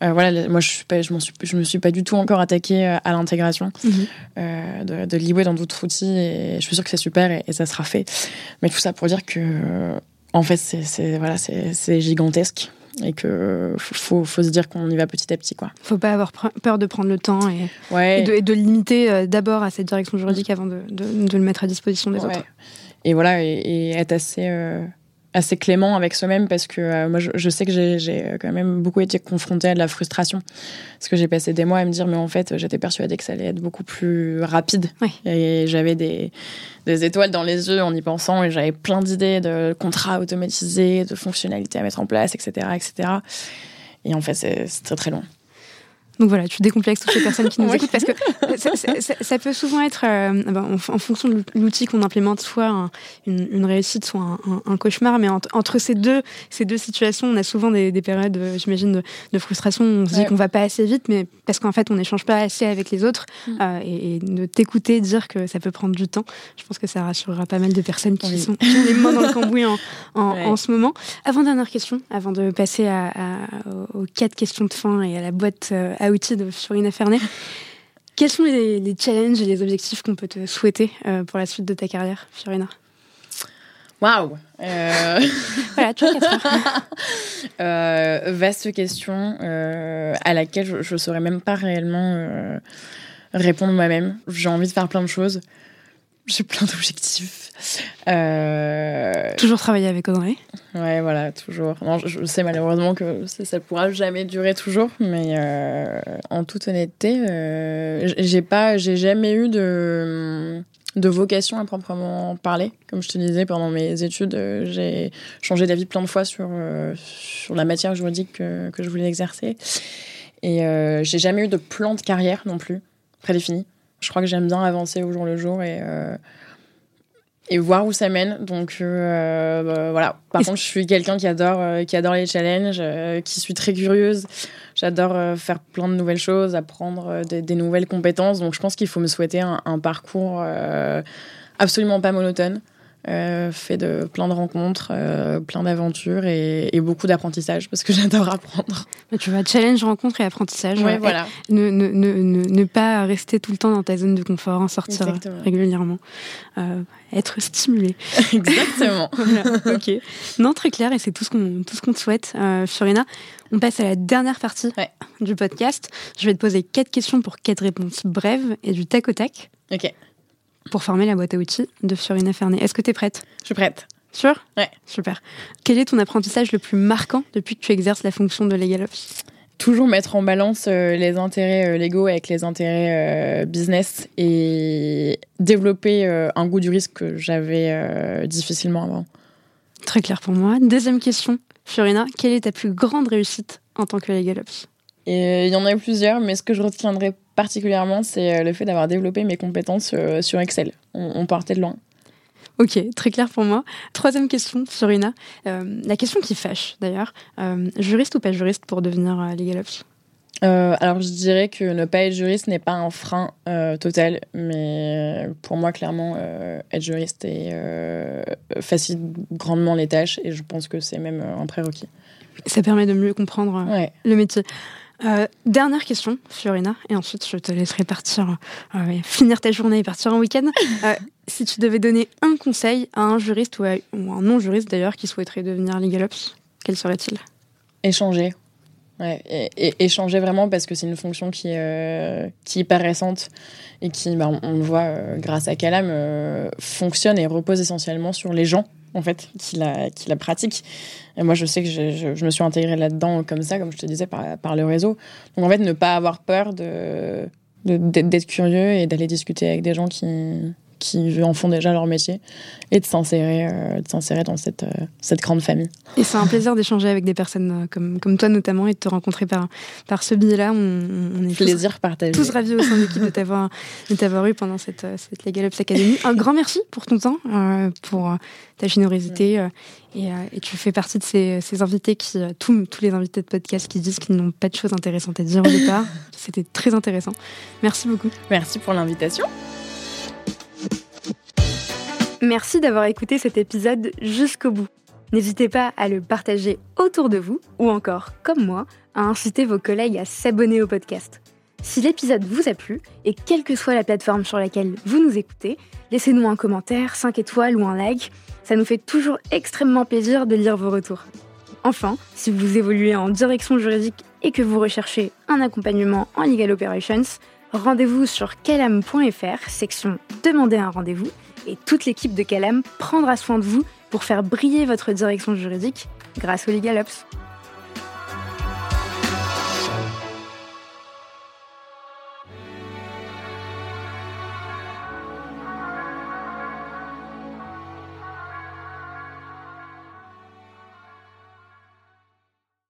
Euh, voilà, moi je suis pas, je, suis, je me suis pas du tout encore attaquée à l'intégration mm -hmm. euh, de, de dans d'autres outils et je suis sûre que c'est super et, et, ça sera fait. Mais tout ça pour dire que en fait, c'est voilà, c'est gigantesque et que faut, faut se dire qu'on y va petit à petit quoi. Faut pas avoir peur de prendre le temps et, ouais. et, de, et de, limiter euh, d'abord à cette direction juridique avant de, de, de, le mettre à disposition des ouais. autres. Et voilà, et, et être assez euh, assez clément avec soi-même parce que euh, moi je, je, sais que j'ai quand même beaucoup été confrontée à de la frustration. Parce que j'ai passé des mois à me dire mais en fait j'étais persuadée que ça allait être beaucoup plus rapide. Et j'avais des, des étoiles dans les yeux en y pensant et j'avais plein d'idées de contrats automatisés de fonctionnalités à mettre en place etc etc et en fait c'est très très long donc voilà, tu décomplexes toutes les personnes qui nous oui. écoutent parce que ça, ça, ça, peut souvent être, euh, ben, en, en, fonction de l'outil qu'on implémente, soit un, une, une, réussite, soit un, un, un cauchemar. Mais entre, entre, ces deux, ces deux situations, on a souvent des, des périodes, euh, j'imagine, de, de, frustration. On se ouais. dit qu'on va pas assez vite, mais parce qu'en fait, on n'échange pas assez avec les autres. Mm. Euh, et, et, de t'écouter dire que ça peut prendre du temps, je pense que ça rassurera pas mal de personnes qui, oui. sont, qui ont les mains dans le cambouis en, en, ouais. en, ce moment. Avant dernière question, avant de passer à, à, aux quatre questions de fin et à la boîte euh, à outils de Fiorina Fernet. Quels sont les, les, challenges et les objectifs qu'on peut te souhaiter euh, pour la suite de ta carrière, Fiorina? Waouh euh... Voilà, tu as 4 heures. euh, vaste question euh, à laquelle je ne saurais même pas réellement euh, répondre moi-même. J'ai envie de faire plein de choses. J'ai plein d'objectifs. Euh... Toujours travailler avec Audrey? Ouais, voilà, toujours. Non, je, sais malheureusement que ça, ne pourra jamais durer toujours, mais euh, en toute honnêteté, euh, j'ai pas, j'ai jamais eu de de vocation à proprement parler. Comme je te disais, pendant mes études, euh, j'ai changé d'avis plein de fois sur, euh, sur la matière juridique que, que je voulais exercer. Et euh, j'ai jamais eu de plan de carrière non plus, prédéfini. Je crois que j'aime bien avancer au jour le jour et, et voir où ça mène. Donc bah, voilà. Par contre, je suis quelqu'un qui adore, qui adore les challenges, qui suis très curieuse. J'adore faire plein de nouvelles choses, apprendre des, nouvelles compétences. Donc je pense qu'il faut me souhaiter un, un parcours absolument pas monotone. Euh, fait de plein de rencontres, euh, plein d'aventures et, beaucoup d'apprentissage parce que j'adore apprendre. Tu vois, challenge, rencontre et apprentissage. Ouais, voilà. Ne, ne, ne, ne, pas rester tout le temps dans ta zone de confort, en sortir régulièrement. Euh, être stimulé. Exactement. ok. Non, très clair et c'est tout ce qu'on tout ce qu'on te souhaite. Fiorina, on passe à la dernière partie du podcast. Je vais te poser quatre questions pour quatre réponses brèves et du tac au tac. Ok pour former la boîte à outils de Fiorina Fernet. Est-ce que tu es prête? Je suis prête. Sûr? Ouais. Super. Quel est ton apprentissage le plus marquant depuis que tu exerces la fonction de LegalOps Toujours mettre en balance euh, les intérêts euh, légaux avec les intérêts euh, business et développer un goût du risque que j'avais difficilement avant. Très clair pour moi. Deuxième question, Fiorina, quelle est ta plus grande réussite en tant que LegalOps Il y en a plusieurs, mais ce que je retiendrai particulièrement, c'est euh, le fait d'avoir développé mes compétences euh, sur Excel. On, partait de loin. Ok, très clair pour moi. Troisième question, Fiorina. Euh, la question qui fâche d'ailleurs. juriste ou pas juriste pour devenir LegalOps alors je dirais que ne pas être juriste n'est pas un frein total, mais pour moi clairement être juriste facilite grandement les tâches et je pense que c'est même un prérequis. Ça permet de mieux comprendre le métier. Euh, dernière question, Fiorina, et ensuite je te laisserai partir, euh, finir ta journée et partir en week-end. Euh, si tu devais donner un conseil à un juriste ou, à, un non-juriste d'ailleurs qui souhaiterait devenir LegalOps, quel serait-il? Échanger. et, échanger vraiment parce que c'est une fonction qui, qui est hyper récente et qui, bah, on, le voit grâce à Calam, fonctionne et repose essentiellement sur les gens en fait, qui la, pratique. Et moi, je sais que je, me suis intégrée là-dedans comme ça, comme je te disais, par, le réseau. Donc, en fait, ne pas avoir peur d'être curieux et d'aller discuter avec des gens qui, qui en font déjà leur métier et de s'insérer, euh, dans cette, euh, cette grande famille. Et c'est un plaisir d'échanger avec des personnes euh, comme, comme toi notamment et de te rencontrer par, par ce biais-là. On, est plaisir tous, partagé. tous ravis au sein de l'équipe de t'avoir, de t'avoir eu pendant cette, cette Legal Ops Academy. Un grand merci pour ton temps, pour ta générosité. Et, et, tu fais partie de ces, ces invités qui, tous, tous les invités de podcast qui disent qu'ils n'ont pas de choses intéressantes à dire au départ. C'était très intéressant. Merci beaucoup. Merci pour l'invitation. Merci d'avoir écouté cet épisode jusqu'au bout. N'hésitez pas à le partager autour de vous ou encore, comme moi, à inciter vos collègues à s'abonner au podcast. Si l'épisode vous a plu, et quelle que soit la plateforme sur laquelle vous nous écoutez, laissez-nous un commentaire, 5 étoiles ou un like. Ça nous fait toujours extrêmement plaisir de lire vos retours. Enfin, si vous évoluez en direction juridique et que vous recherchez un accompagnement en legal operations, rendez-vous sur calam.fr, section Demander un rendez-vous, et toute l'équipe de Calam prendra soin de vous pour faire briller votre direction juridique grâce au Legal Ops.